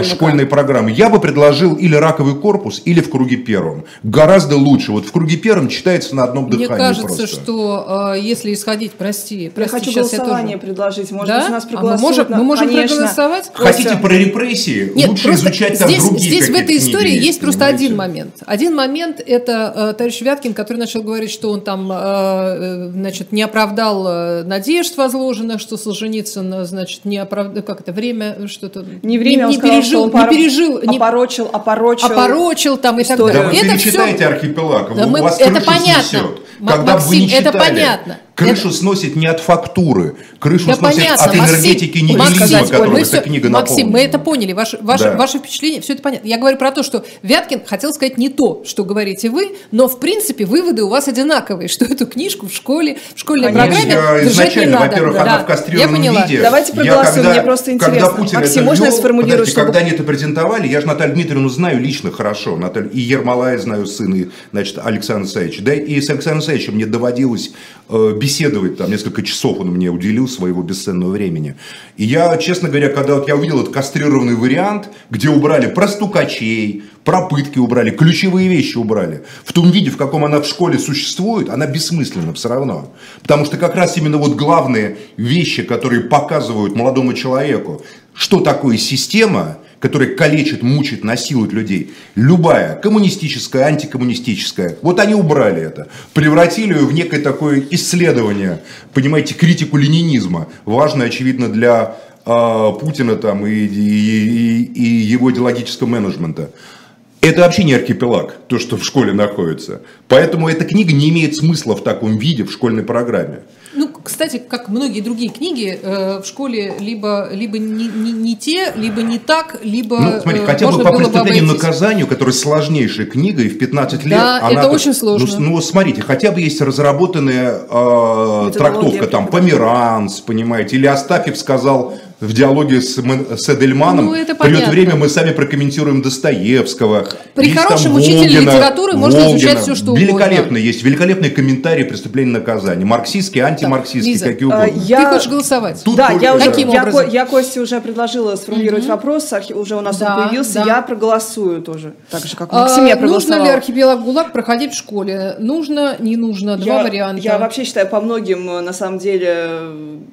э, школьной программы. Я бы предложил или раковый корпус, или в круге первом. Гораздо лучше. Вот в круге первом читается на одном дыхании. Мне кажется, просто. что э, если исходить, прости, прости, я хочу голосование я тоже... предложить. Может да? быть, у нас а проголосуют. мы можем, на... мы можем Конечно. проголосовать? Хотите Костя. про репрессии? Нет, лучше изучать там здесь, другие здесь в этой истории книги есть, просто понимаете? один момент. Один момент это э, товарищ Вяткин, который начал говорить, что он там, э, э, значит, не оправдал э, надежд возложенных, что Солженицын, э, значит, не оправдал, как это время, что-то Не время, не, он не сказал, пережил, что он не пережил, не опорочил, опорочил. опорочил там и так историю. Да далее. вы это перечитайте все архипелаг, Да у мы- вас это понятно. М- Когда вы не Максим, это читали, понятно. Крышу сносит не от фактуры, крышу Да сносит понятно, от энергетики Максим, нигилизма, которым мы эта всё- книга Максим, мы наполнена. это поняли, ваше, ваше, Да. ваше впечатление, все это понятно. Я говорю про то, что Вяткин хотел сказать не то, что говорите вы, но в принципе выводы у вас одинаковые, что эту книжку в школе, в школьной Конечно. программе Я держать не изначально, надо. во-первых, Да. она в Я кастрированном поняла. виде. Давайте Я проголосуем, когда- мне просто Когда интересно. Путин Максим, это можно я ввел, сформулирую, подождите, чтобы- когда они это презентовали, я же Наталью Дмитриевну знаю лично хорошо. Наталью, и Ермолая знаю сын, и, значит, Александр Саевич. Да, и с Александром Саевичем мне доводилось э, беседовать, там, несколько часов он мне уделил своего бесценного времени. И я, честно говоря, когда вот я увидел этот кастрированный вариант, где убрали про стукачей, про пытки убрали, ключевые вещи убрали, в том виде, в каком она в школе существует, она бессмысленна все равно. Потому что как раз именно вот главные вещи, которые показывают молодому человеку, что такое система, которая калечит, мучит, насилует людей. Любая, коммунистическая, антикоммунистическая. Вот они убрали это. Превратили ее в некое такое исследование, понимаете, критику ленинизма. Важно, очевидно, для э, Путина там, и, и, и- и его идеологического менеджмента. Это вообще не архипелаг, то, что в школе находится. Поэтому эта книга не имеет смысла в таком виде в школьной программе. Ну, кстати, как многие другие книги, э, в школе либо, либо не, не, не те, либо не так, либо Ну, смотри, э, хотя бы можно по было бы преступлению наказанию, которая сложнейшая книга, и в 15 лет Да, она... это так- очень сложно. Ну, ну, смотрите, хотя бы есть разработанная э, трактовка, там, Померанц, понимаете, или Астафьев сказал в диалоге с, с Эдельманом, Ну, это придет время, мы сами прокомментируем Достоевского. При Есть там хорошем учителе Волгина, литературы можно Волгина. изучать всё, что угодно. Великолепно есть, великолепный комментарий преступления наказания. Марксистские, антимарксистские, Лиза, какие а, угодно. я- Ты хочешь голосовать? Тут да, только- я уже, Каким я, образом? Ко- я Косте уже предложила сформулировать вопрос, архи- уже у нас Да, он появился, да. я проголосую тоже, так же, как А, Максим, я нужно ли архипелаг ГУЛАГ проходить в школе? Нужно, не нужно? Два я, варианта. Я вообще считаю, по многим, на самом деле,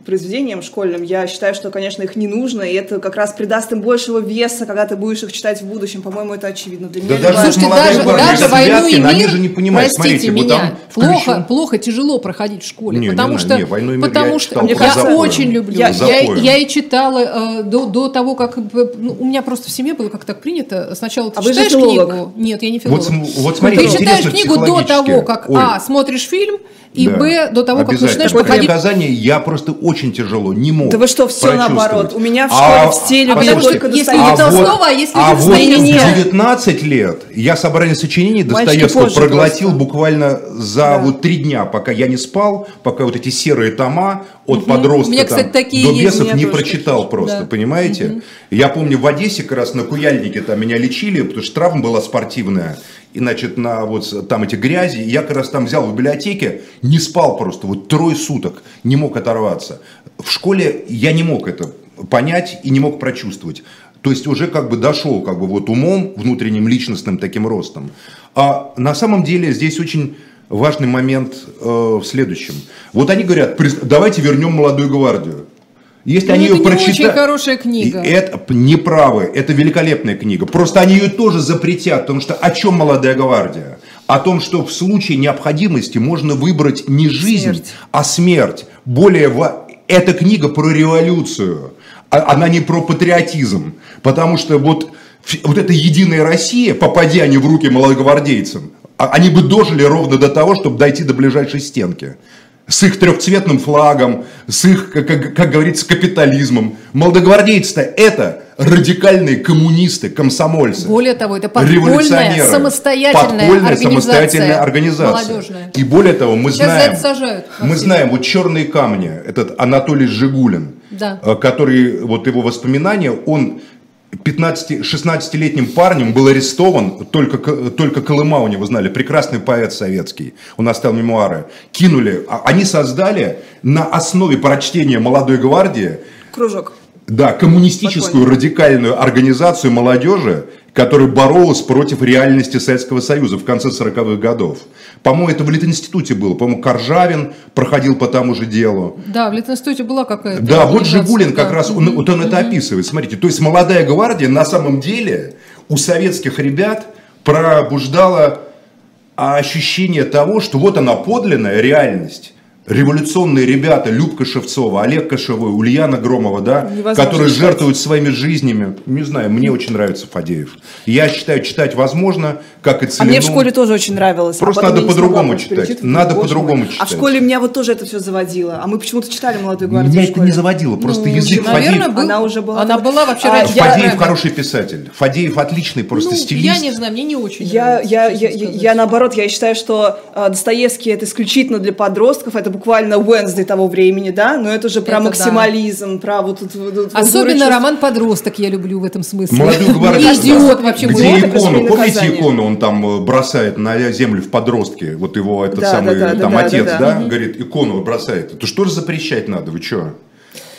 произведениям школьным, я считаю, что, конечно, их не нужно, и это как раз придаст им большего веса, когда ты будешь их читать в будущем. По-моему, это очевидно для Да меня. даже Важно. Слушайте, даже, парни, даже войну и Вяткин, они мир, же не понимают. простите Смотрите, меня, там плохо, включен- плохо, тяжело проходить в школе, Не, не потому надо, что, не, «Войну и мир» потому я что читал Мне я кажется, очень люблю, я- я, запоем. я и читала э, до, до того, как, э, ну, у меня просто в семье было как так принято, сначала ты А вы же читаешь книгу, нет, я не филолог, Вот вот смотрите, ты читаешь книгу до того, как, Оль. а, смотришь фильм, и, Да. б, до того, как Обязательно. начинаешь Такое проходить наказание я просто очень тяжело не мог Да вы что, все прочувствовать. Наоборот. У меня в А- школе все а любили потому только если Достоевского. не Толстого, а есть люди а вот в Достоевского. 19 лет я собрание сочинений Достоевского проглотил просто. буквально за Да. вот три дня, пока я не спал, пока вот эти серые тома от подростка У меня, кстати, там, такие до есть. бесов не прочитал такие. просто, Да. понимаете? Я помню в Одессе как раз на Куяльнике там меня лечили, потому что травма была спортивная. И, значит, на вот там эти грязи, я как раз там взял в библиотеке, не спал просто, вот трое суток, не мог оторваться. В школе я не мог это понять и не мог прочувствовать. То есть уже как бы дошел как бы вот умом, внутренним личностным таким ростом. А на самом деле здесь очень важный момент э, в следующем. Вот они говорят, «Прис- давайте вернем молодую гвардию. Если Ну, они это ее прочитают... очень хорошая книга. Это неправы, это великолепная книга. Просто они ее тоже запретят, потому что о чем молодая гвардия? О том, что в случае необходимости можно выбрать не жизнь, Смерть. а смерть. Более, эта книга про революцию, она не про патриотизм. Потому что вот, вот эта единая Россия, попадя они в руки молодогвардейцам, а- они бы дожили ровно до того, чтобы дойти до ближайшей стенки. С их трехцветным флагом, с их, как, как- как говорится, капитализмом. Молодогвардейцы-то это радикальные коммунисты, комсомольцы. Более того, это подпольная, самостоятельная Подпольная, организация. самостоятельная организация. Молодежная. И более того, мы Сейчас знаем, сажают, мы знаем, вот черные камни, этот Анатолий Жигулин, Да. э, который, вот его воспоминания, он 15-16-летним парнем был арестован, только, только Колыма у него знали, прекрасный поэт советский, он оставил мемуары, кинули, а они создали на основе прочтения «Молодой гвардии» Кружок. Да, коммунистическую Спокойно. радикальную организацию молодежи, которая боролась против реальности Советского Союза в конце 40-х годов. По-моему, это в Литинституте было. По-моему, Коржавин проходил по тому же делу. Да, в Литинституте была какая-то. Да, вот Жигулин как да. раз, он, вот он это описывает. Смотрите, то есть молодая гвардия на самом деле у советских ребят пробуждала ощущение того, что вот она подлинная реальность. Революционные ребята, Любка Шевцова, Олег Кошевой, Ульяна Громова, да, Невозможно которые читать. жертвуют своими жизнями. Не знаю, мне очень нравится Фадеев. Я считаю, читать возможно, как и А Целину. мне в школе тоже очень нравилось. а Просто потом надо я по-другому читать. Надо по-другому мой. А в читать. школе меня вот тоже это все заводило. А мы почему-то читали «Молодую гвардию» Меня это не заводило, просто Ну, язык наверное, Фадеев... был- Она уже была. Она была вообще А, раньше. я- Фадеев Рэбе. хороший писатель. Фадеев отличный просто Ну, стилист. я не знаю, мне не очень Я, нравится, я, я, сказать. я, наоборот, я считаю, что э, Достоевский это исключительно для подростков, это буквально Уэнсдей того времени, да, но это же про Это да. максимализм, про вот это вот- вот Особенно дурачество. роман «Подросток» я люблю в этом смысле. Молодую гвардию. Идиот вообще. Где икону, помните икону, он там э, бросает на землю в подростке, вот его этот Да, самый да, да, там да, да, отец, да, да, да. говорит, икону бросает. Это что же запрещать надо, вы что?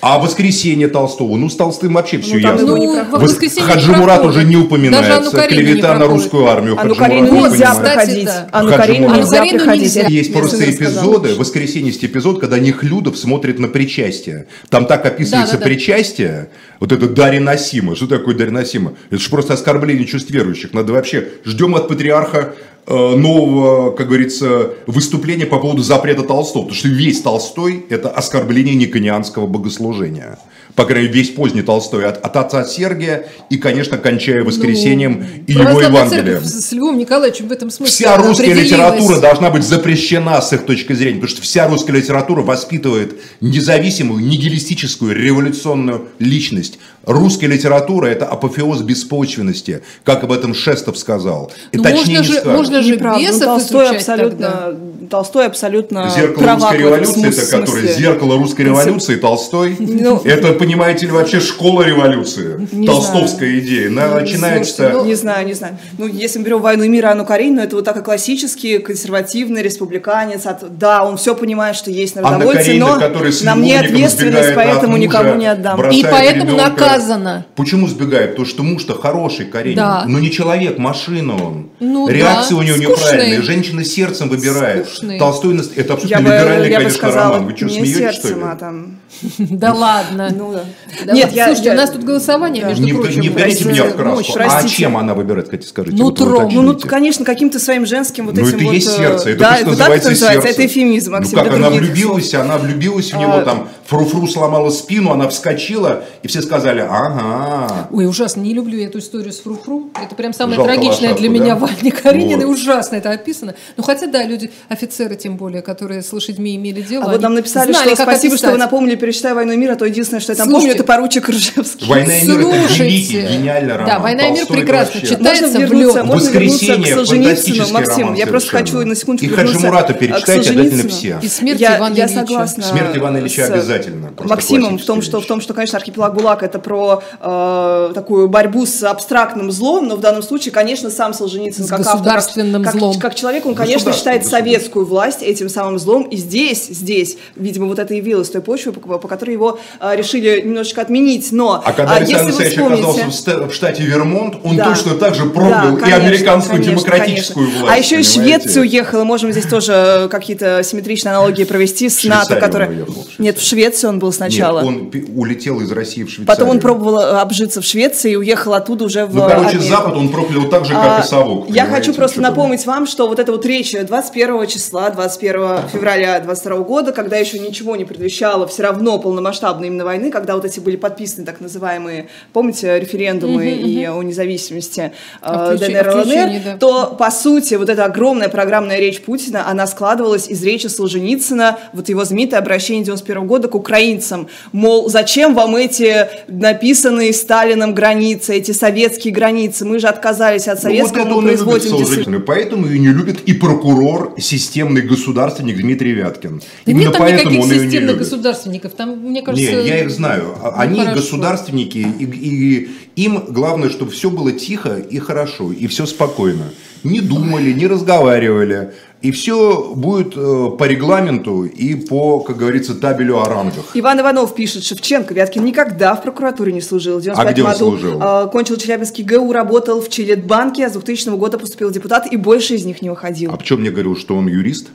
А воскресенье Толстого, ну с Толстым вообще все там ясно. Ну, Вос- воскресенье Хаджи не Мурат проходит. уже не упоминается, Каренину не клевета на русскую армию. Анну Вот, нельзя проходить. Анну Мурат. нельзя проходить. Есть просто эпизоды, воскресенье есть эпизод, когда Нехлюдов смотрит на причастие. Там так описывается причастие, вот это Дарья Насима. Что такое Дарья Насима? Это же просто оскорбление чувств верующих. Надо вообще, ждем от патриарха э, нового, как говорится, выступления по поводу запрета Толстого. Потому что весь Толстой – это оскорбление никонианского богослужения. По крайней мере, весь поздний Толстой. От, от отца Сергия и, конечно, кончая воскресением и его Евангелием. с Львом Николаевичем в этом смысле Вся русская литература должна быть запрещена с их точки зрения, потому что вся русская литература воспитывает независимую, нигилистическую, революционную личность. Русская литература – это апофеоз беспочвенности, как об этом Шестов сказал. И Ну, точнее можно не же- скажешь. можно же Неправда. Ну, бесов Толстой изучать абсолютно, тогда. Толстой абсолютно Зеркало русской революции, это который зеркало русской революции, Толстой. Ну, это, понимаете ли, вообще школа революции. Не Толстовская идея. Она начинается. Слушайте, ну, не знаю, не знаю. Ну, если мы берем «Войну и мир» и Анну Каренину, это вот так и классический консервативный республиканец. От- да, он все понимает, что есть Анна народовольцы, Каренина, но на мне ответственность, поэтому никому не отдам. И поэтому ребенка. Наказана. Почему сбегает? Потому что муж-то хороший, Каренин. Да. Но не человек, машина он. Ну Реакция да, у него скучный. неправильная. Женщина сердцем выбирает. Скучный. Толстой нас- это абсолютно Я бы, либеральный, я бы конечно, сказала, роман. Вы что, смеетесь, что ли? сердцем, а там... Да ладно. Ну, да. Нет, я- Слушайте, я- у нас тут голосование, Да. между Не, прочим. не вгоните меня в краску. а чем она выбирает, хотите, скажите? Нутром. Вот Ну, ну, конечно, каким-то своим женским вот Ну, этим это и вот... есть э, сердце, это да, называется сердце. это эфемизм, Ну Максим, как, для она влюбилась, она влюбилась в него, А, там, фру-фру сломала спину, она вскочила, и все сказали, ага. Ой, ужасно, не люблю я эту историю с Фру-Фру. Это прям самое Жалко трагичное лошадку, для да? меня Ваня Каренина. Вот. Ужасно это описано. Ну, хотя, да, люди, офицеры тем более, которые с лошадьми имели дело, А вот нам написали, знали, что спасибо, что вы описать. напомнили «Перечитай войну и мир», а то единственное, что я там Слушайте, помню, это поручик Ржевский. Война и мир это Слушайте. великий, гениальный роман. Да, «Война и мир» прекрасно вообще- читается. Можно в вернуться, лёд. можно вернуться к Солженицыну, Максим. Я просто хочу на секунду И вернуться Хаджимурата перечитайте обязательно все. И смерть Ивана я Ильича. согласна. Смерть Ивана Ильича обязательно, Максимом в том, что, в том, что, конечно, архипелаг ГУЛАГ это про э, такую борьбу с абстрактным злом, но в данном случае, конечно, сам Солженицын С как автор, государственным как, злом. как человек, он, конечно, считает советскую власть этим самым злом, и здесь, здесь, видимо, вот это явилось той почвой, по, по которой его э, решили немножечко отменить, но а когда а, Александр если вы Алексеевич вспомните... оказался в штате Вермонт, он Да. точно так же проклял Да, и конечно, американскую конечно, демократическую конечно. власть. А еще и? Швецию уехал, можем здесь тоже какие-то симметричные аналогии провести с НАТО, Швейцарию. Нет, в Швецию он был сначала. Нет, он улетел из России в Швейцарию. Потом он пробовал э, обжиться в Швеции и уехал оттуда уже в Ну, короче, Америку. Запад он проклял так же, как А, и совок. Я хочу просто напомнить вам, что вот эта вот речь 21 числа, 21 февраля 22 года, когда еще ничего не предвещало все равно полномасштабной именно войны, когда вот эти были подписаны так называемые, помните, референдумы и о независимости э, ДНР, ЛНР, да. то, по сути, вот эта огромная программная речь Путина, она складывалась из речи Солженицына, вот его знаменитое обращение 91 года к украинцам. Мол, зачем вам эти написанные Сталином границы, эти советские границы? Мы же отказались от Ну, вот советского, мы он и любит производим... дис- поэтому ее не любит и прокурор, системный государственник Дмитрий Вяткин. Да Именно нет там поэтому никаких он ее не системных любит. государственников. Там, мне кажется... Не, я их знаю. А- ну, Они хорошо. государственники, и, и им главное, чтобы все было тихо и хорошо, и все спокойно. Не думали, не разговаривали. И все будет э, по регламенту и по, как говорится, табелю о рангах. Иван Иванов пишет, Шевченко, Вяткин никогда в прокуратуре не служил. В 95 А где он году служил? э, кончил Челябинский ГУ, работал в Челетбанке, а с 2000 года поступил депутат и больше из них не выходил. А почему мне говорил, что он юрист?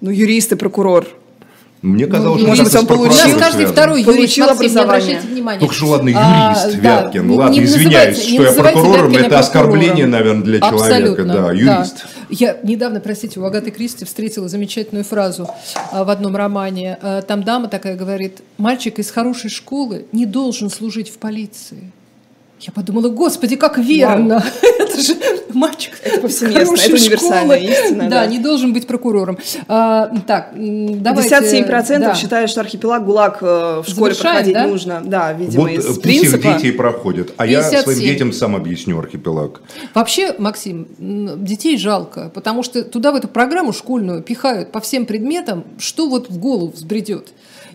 Ну, юрист и прокурор. Мне казалось, что может быть, он У нас получил- каждый второй Получил юрист, Максим, не образование. обращайте внимания. Ну, что, ладно, А, юрист да, Вяткин. не- ладно, не извиняюсь, не что я прокурором, Вяткина это оскорбление, наверное, для человека. Да, юрист. Я недавно, простите, у Агаты Кристи встретила замечательную фразу а, в одном романе. А, Там дама такая говорит, мальчик из хорошей школы не должен служить в полиции. Я подумала, господи, как верно. Это же мальчик Это повсеместно, это универсальная школы. истина, Да, да. не должен быть прокурором. А, Так, давайте... 57% да. считают, что архипелаг ГУЛАГ э, в школе Завершаем, проходить да? нужно. Да, видимо, Вот из э, пусть принципа. их дети проходят. А я 57. своим детям сам объясню архипелаг. Вообще, Максим, детей жалко, потому что туда в эту программу школьную пихают по всем предметам, что вот в голову взбредет.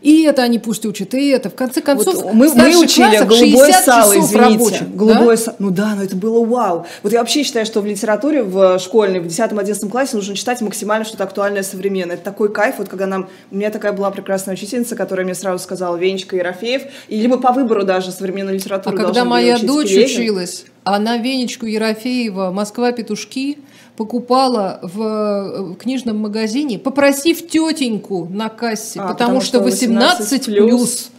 И это они пусть учат, и это. В конце концов, Вот мы, мы учили голубое 60 сало, извините. рабочих, голубое да? са- Ну да, но это было вау. Вот я вообще считаю, что в литературе в школьной, в 10-11 классе нужно читать максимально что-то актуальное, современное. Это такой кайф, вот когда нам... У меня такая была прекрасная учительница, которая мне сразу сказала Венечка Ерофеев, и либо по выбору даже современной А литературы когда моя дочь училась, она Венечку Ерофеева «Москва петушки» покупала в э, книжном магазине, попросив тетеньку на кассе, А, потому, потому что что 18 18+. плюс.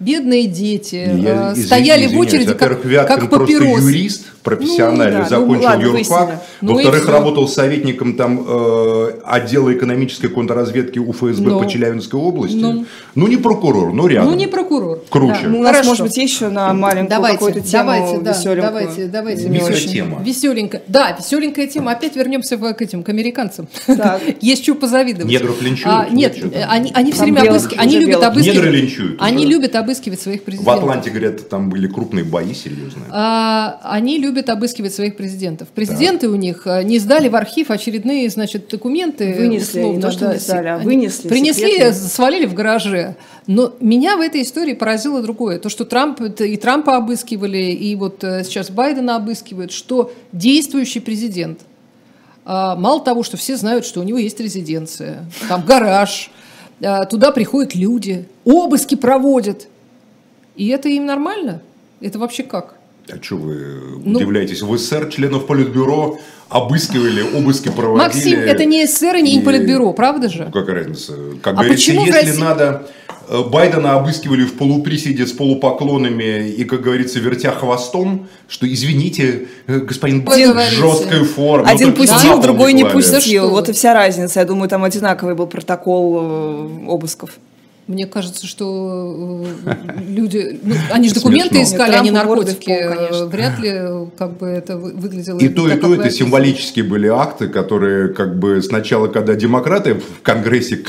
Бедные дети Я, э, извини- стояли в извиняюсь. очереди, как, Во-первых, Вяткин как просто папирос. юрист профессиональный, Ну, да, закончил ну, ладно, юрфак. Ну, Во-вторых, работал советником там э, отдела экономической контрразведки у ФСБ Ну. по Челябинской области. Ну. Ну, не прокурор, но рядом. Ну, не прокурор. Круче. Да. Ну, у нас, Хорошо. может быть, еще на маленькую Давайте, какую-то тему давайте, да, веселенькую? давайте, давайте. Не не очень. очень. тема. Веселенькая. Да, веселенькая тема. Опять вернемся в- к этим, к американцам. Так. Есть что позавидовать. Негров линчуют? А, нет, э, они, они все время обыскивают. Они любят обыскивать. Негры линчуют Они любят обыскивать своих В президентов. Атланте, говорят, там были крупные бои серьезные. А, они любят обыскивать своих президентов. Президенты у них а, не сдали в архив очередные, значит, документы. Вынесли, не то, что не да, сдали, а вынесли, Принесли, секретные. свалили в гараже. Но меня в этой истории поразило другое. То, что Трамп, это и Трампа обыскивали, и вот э, сейчас Байдена обыскивают, что действующий президент, а, мало того, что все знают, что у него есть резиденция, там гараж, а, туда приходят люди, обыски проводят. И это им нормально? Это вообще как? А что вы Ну- удивляетесь? В СССР членов Политбюро обыскивали, обыски проводили. Максим, это не СССР и не И- Политбюро, правда же? Ну, какая разница? Как А говорится, если России- надо, э, Байдена обыскивали в полуприседе с полупоклонами и, как говорится, вертя хвостом, что, извините, э, господин Байден в жесткой форме. Один пустил, другой не пустил. Вот и вся разница. Я думаю, там одинаковый был протокол э, обысков. Мне кажется, что э, люди, ну, они же документы Смешно. искали, а в наркотики. конечно. Вряд ли э, как бы это вы- выглядело. И то, и то это символические были акты, которые как бы сначала, когда демократы в Конгрессе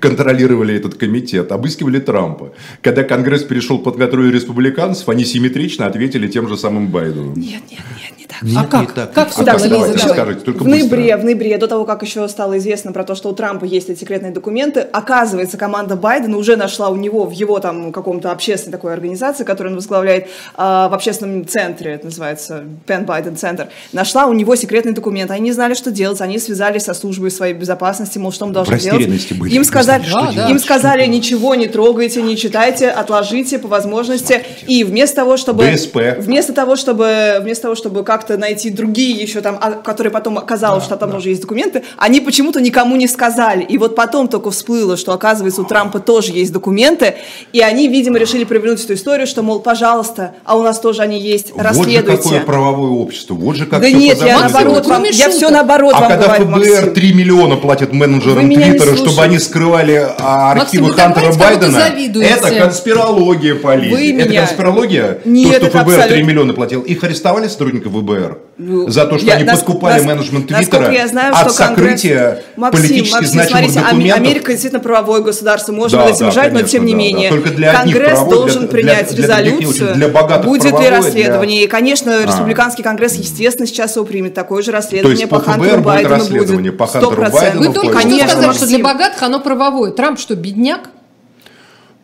контролировали этот комитет, обыскивали Трампа. Когда Конгресс перешел под контроль республиканцев, они симметрично ответили тем же самым Байдену. Нет, нет, нет, не так. Нет, А как? так. Как А всё как? Давайте, расскажите, только в ноябре, быстро. в ноябре, до того, как еще стало известно про то, что у Трампа есть эти секретные документы, оказывается, команда Байдена уже нашла у него в его там каком-то общественной такой организации, которую он возглавляет а, в общественном центре, это называется Пен Байден Центр, нашла у него секретный документ. Они не знали, что делать, они связались со службой своей безопасности, мол, что мы должны делать. Были. Им сказали, да, да. им сказали, ничего не трогайте, не читайте, отложите по возможности. И вместо того, чтобы... ДСП. Вместо того, чтобы, вместо того, чтобы как-то найти другие еще там, а, которые потом оказалось, да, что там да. тоже есть документы, они почему-то никому не сказали. И вот потом только всплыло, что оказывается у Трампа тоже есть документы, и они, видимо, решили провернуть эту историю, что, мол, пожалуйста, а у нас тоже они есть, расследуйте. Вот же какое правовое общество, вот же как Да нет, я наоборот, вам, я все наоборот а вам когда говорю, ФБР Максим. 3 миллиона платит менеджерам Твиттера, чтобы они скрывали архивы Максим, Хантера Байдена, это конспирология полиции. Вы это меня... конспирология? Нет, То, что это ФБР 3 абсолютно... миллиона платил. Их арестовали сотрудников ФБР? Ну, за то, что я, они нас, подкупали нас, менеджмент Твиттера я знаю, от что Конгресс... сокрытия Максим, политически Максим, значимых смотрите, документов. Америка действительно правовое государство, можно Да, этим да, жать, но конечно, тем не да, да. менее. Только для одних Конгресс правовое, должен для- принять для- для резолюцию, очень- для богатых будет ли правовое, для- расследование. И, конечно, А. республиканский конгресс, естественно, сейчас его примет такое же То расследование есть по по Хантеру будет Байдену расследование, будет. по Хантеру 100%. Байдену, Вы только что Конечно, сказали, что для богатых оно правовое. Трамп что, бедняк?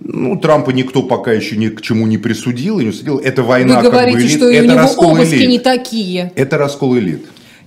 Ну, Трампа никто пока еще ни к чему не присудил и не судил. Это война Вы как бы говорите, элит. что и у это него раскол обыски элит. не такие. Это раскол элит.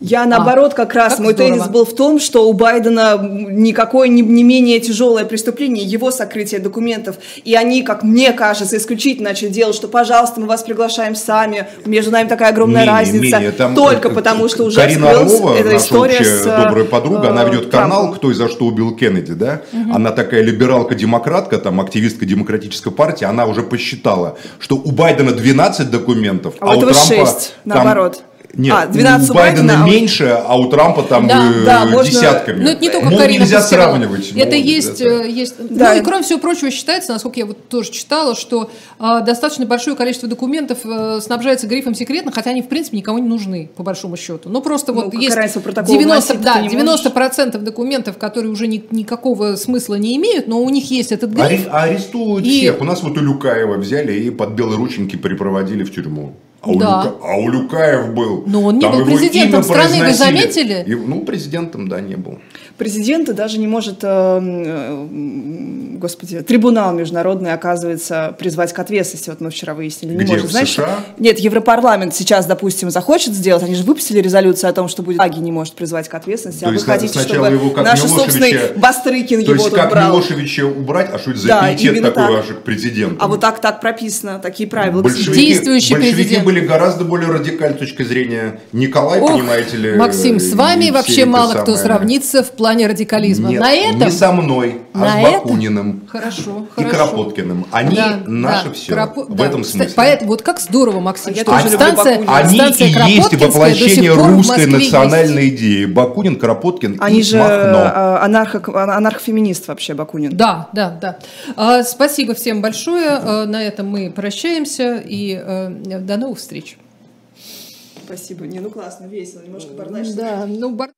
Я наоборот как раз, как мой здорово. тезис был в том, что у Байдена никакое не, не менее тяжелое преступление, его сокрытие документов, и они, как мне кажется, исключительно начали делать, что, пожалуйста, мы вас приглашаем сами, между нами такая огромная Менее, разница, менее. Там, только э, потому, что уже Карина Орлова, эта наша история общая с... добрая подруга, она э, ведет канал Трампом. «Кто и за что убил Кеннеди», да? Она такая либералка-демократка, там, активистка демократической партии, она уже посчитала, что у Байдена 12 документов, А а, у у Трампа... 6, там- наоборот. Нет, А, 12 у Байдена Байдена, меньше, а у Трампа там Да, э, да, можно- десятками. Но это не только Мол, Карина нельзя постирала. сравнивать. Это Мол, есть, это- э, есть. Да. Ну и кроме всего прочего считается, насколько я вот тоже читала, что а, достаточно большое количество документов э, снабжается грифом секретно, хотя они в принципе никому не нужны по большому счету. Ну просто Ну, вот есть разница, протокол 90, вносить да, ты не 90 процентов документов, которые уже ни- никакого смысла не имеют, но у них есть этот гриф. Аре- арестуют И- всех. У нас вот у Люкаева взяли и под белые рученьки припроводили в тюрьму. А, у, Да. Люка- а у Люкаев был. Но он не Там был президентом страны, вы заметили? И- ну, президентом, да, не был. Президент даже не может, э, м, господи, трибунал международный, оказывается, призвать к ответственности. Вот мы вчера выяснили. Не Где, может. в Знаешь, США? Нет, Европарламент сейчас, допустим, захочет сделать. Они же выпустили резолюцию о том, что будет Аги не может призвать к ответственности. То а вы есть хотите, сначала чтобы его как наш Милошевича- собственный Бастрыкин То его есть как брал. Милошевича убрать, а что это за Да, пиетет именно такой так. аж к президенту? А вот так так прописано, такие правила. Большевики, Действующий большевики президент. были гораздо более радикальны с точки зрения Николая, Ох, понимаете ли. Максим, с вами все вообще мало кто самое. сравнится в плане радикализма. Нет, на этом не со мной, а На с? Бакуниным. Хорошо, И хорошо. Кропоткиным. Они Да, наше да, все. Кропо- В да. этом смысле. Поэтому вот как здорово, Максим, А я что тоже люблю станция. Они станция и есть воплощение русской Москве есть. национальной идеи. Бакунин, Кропоткин Они и же Махно. э, анархо- анархофеминист вообще, Бакунин. Да, да, да. А, спасибо всем большое. А, на этом мы прощаемся и э, до новых встреч. Спасибо. Не, ну классно, весело, немножко бардачно. Да, ну бар-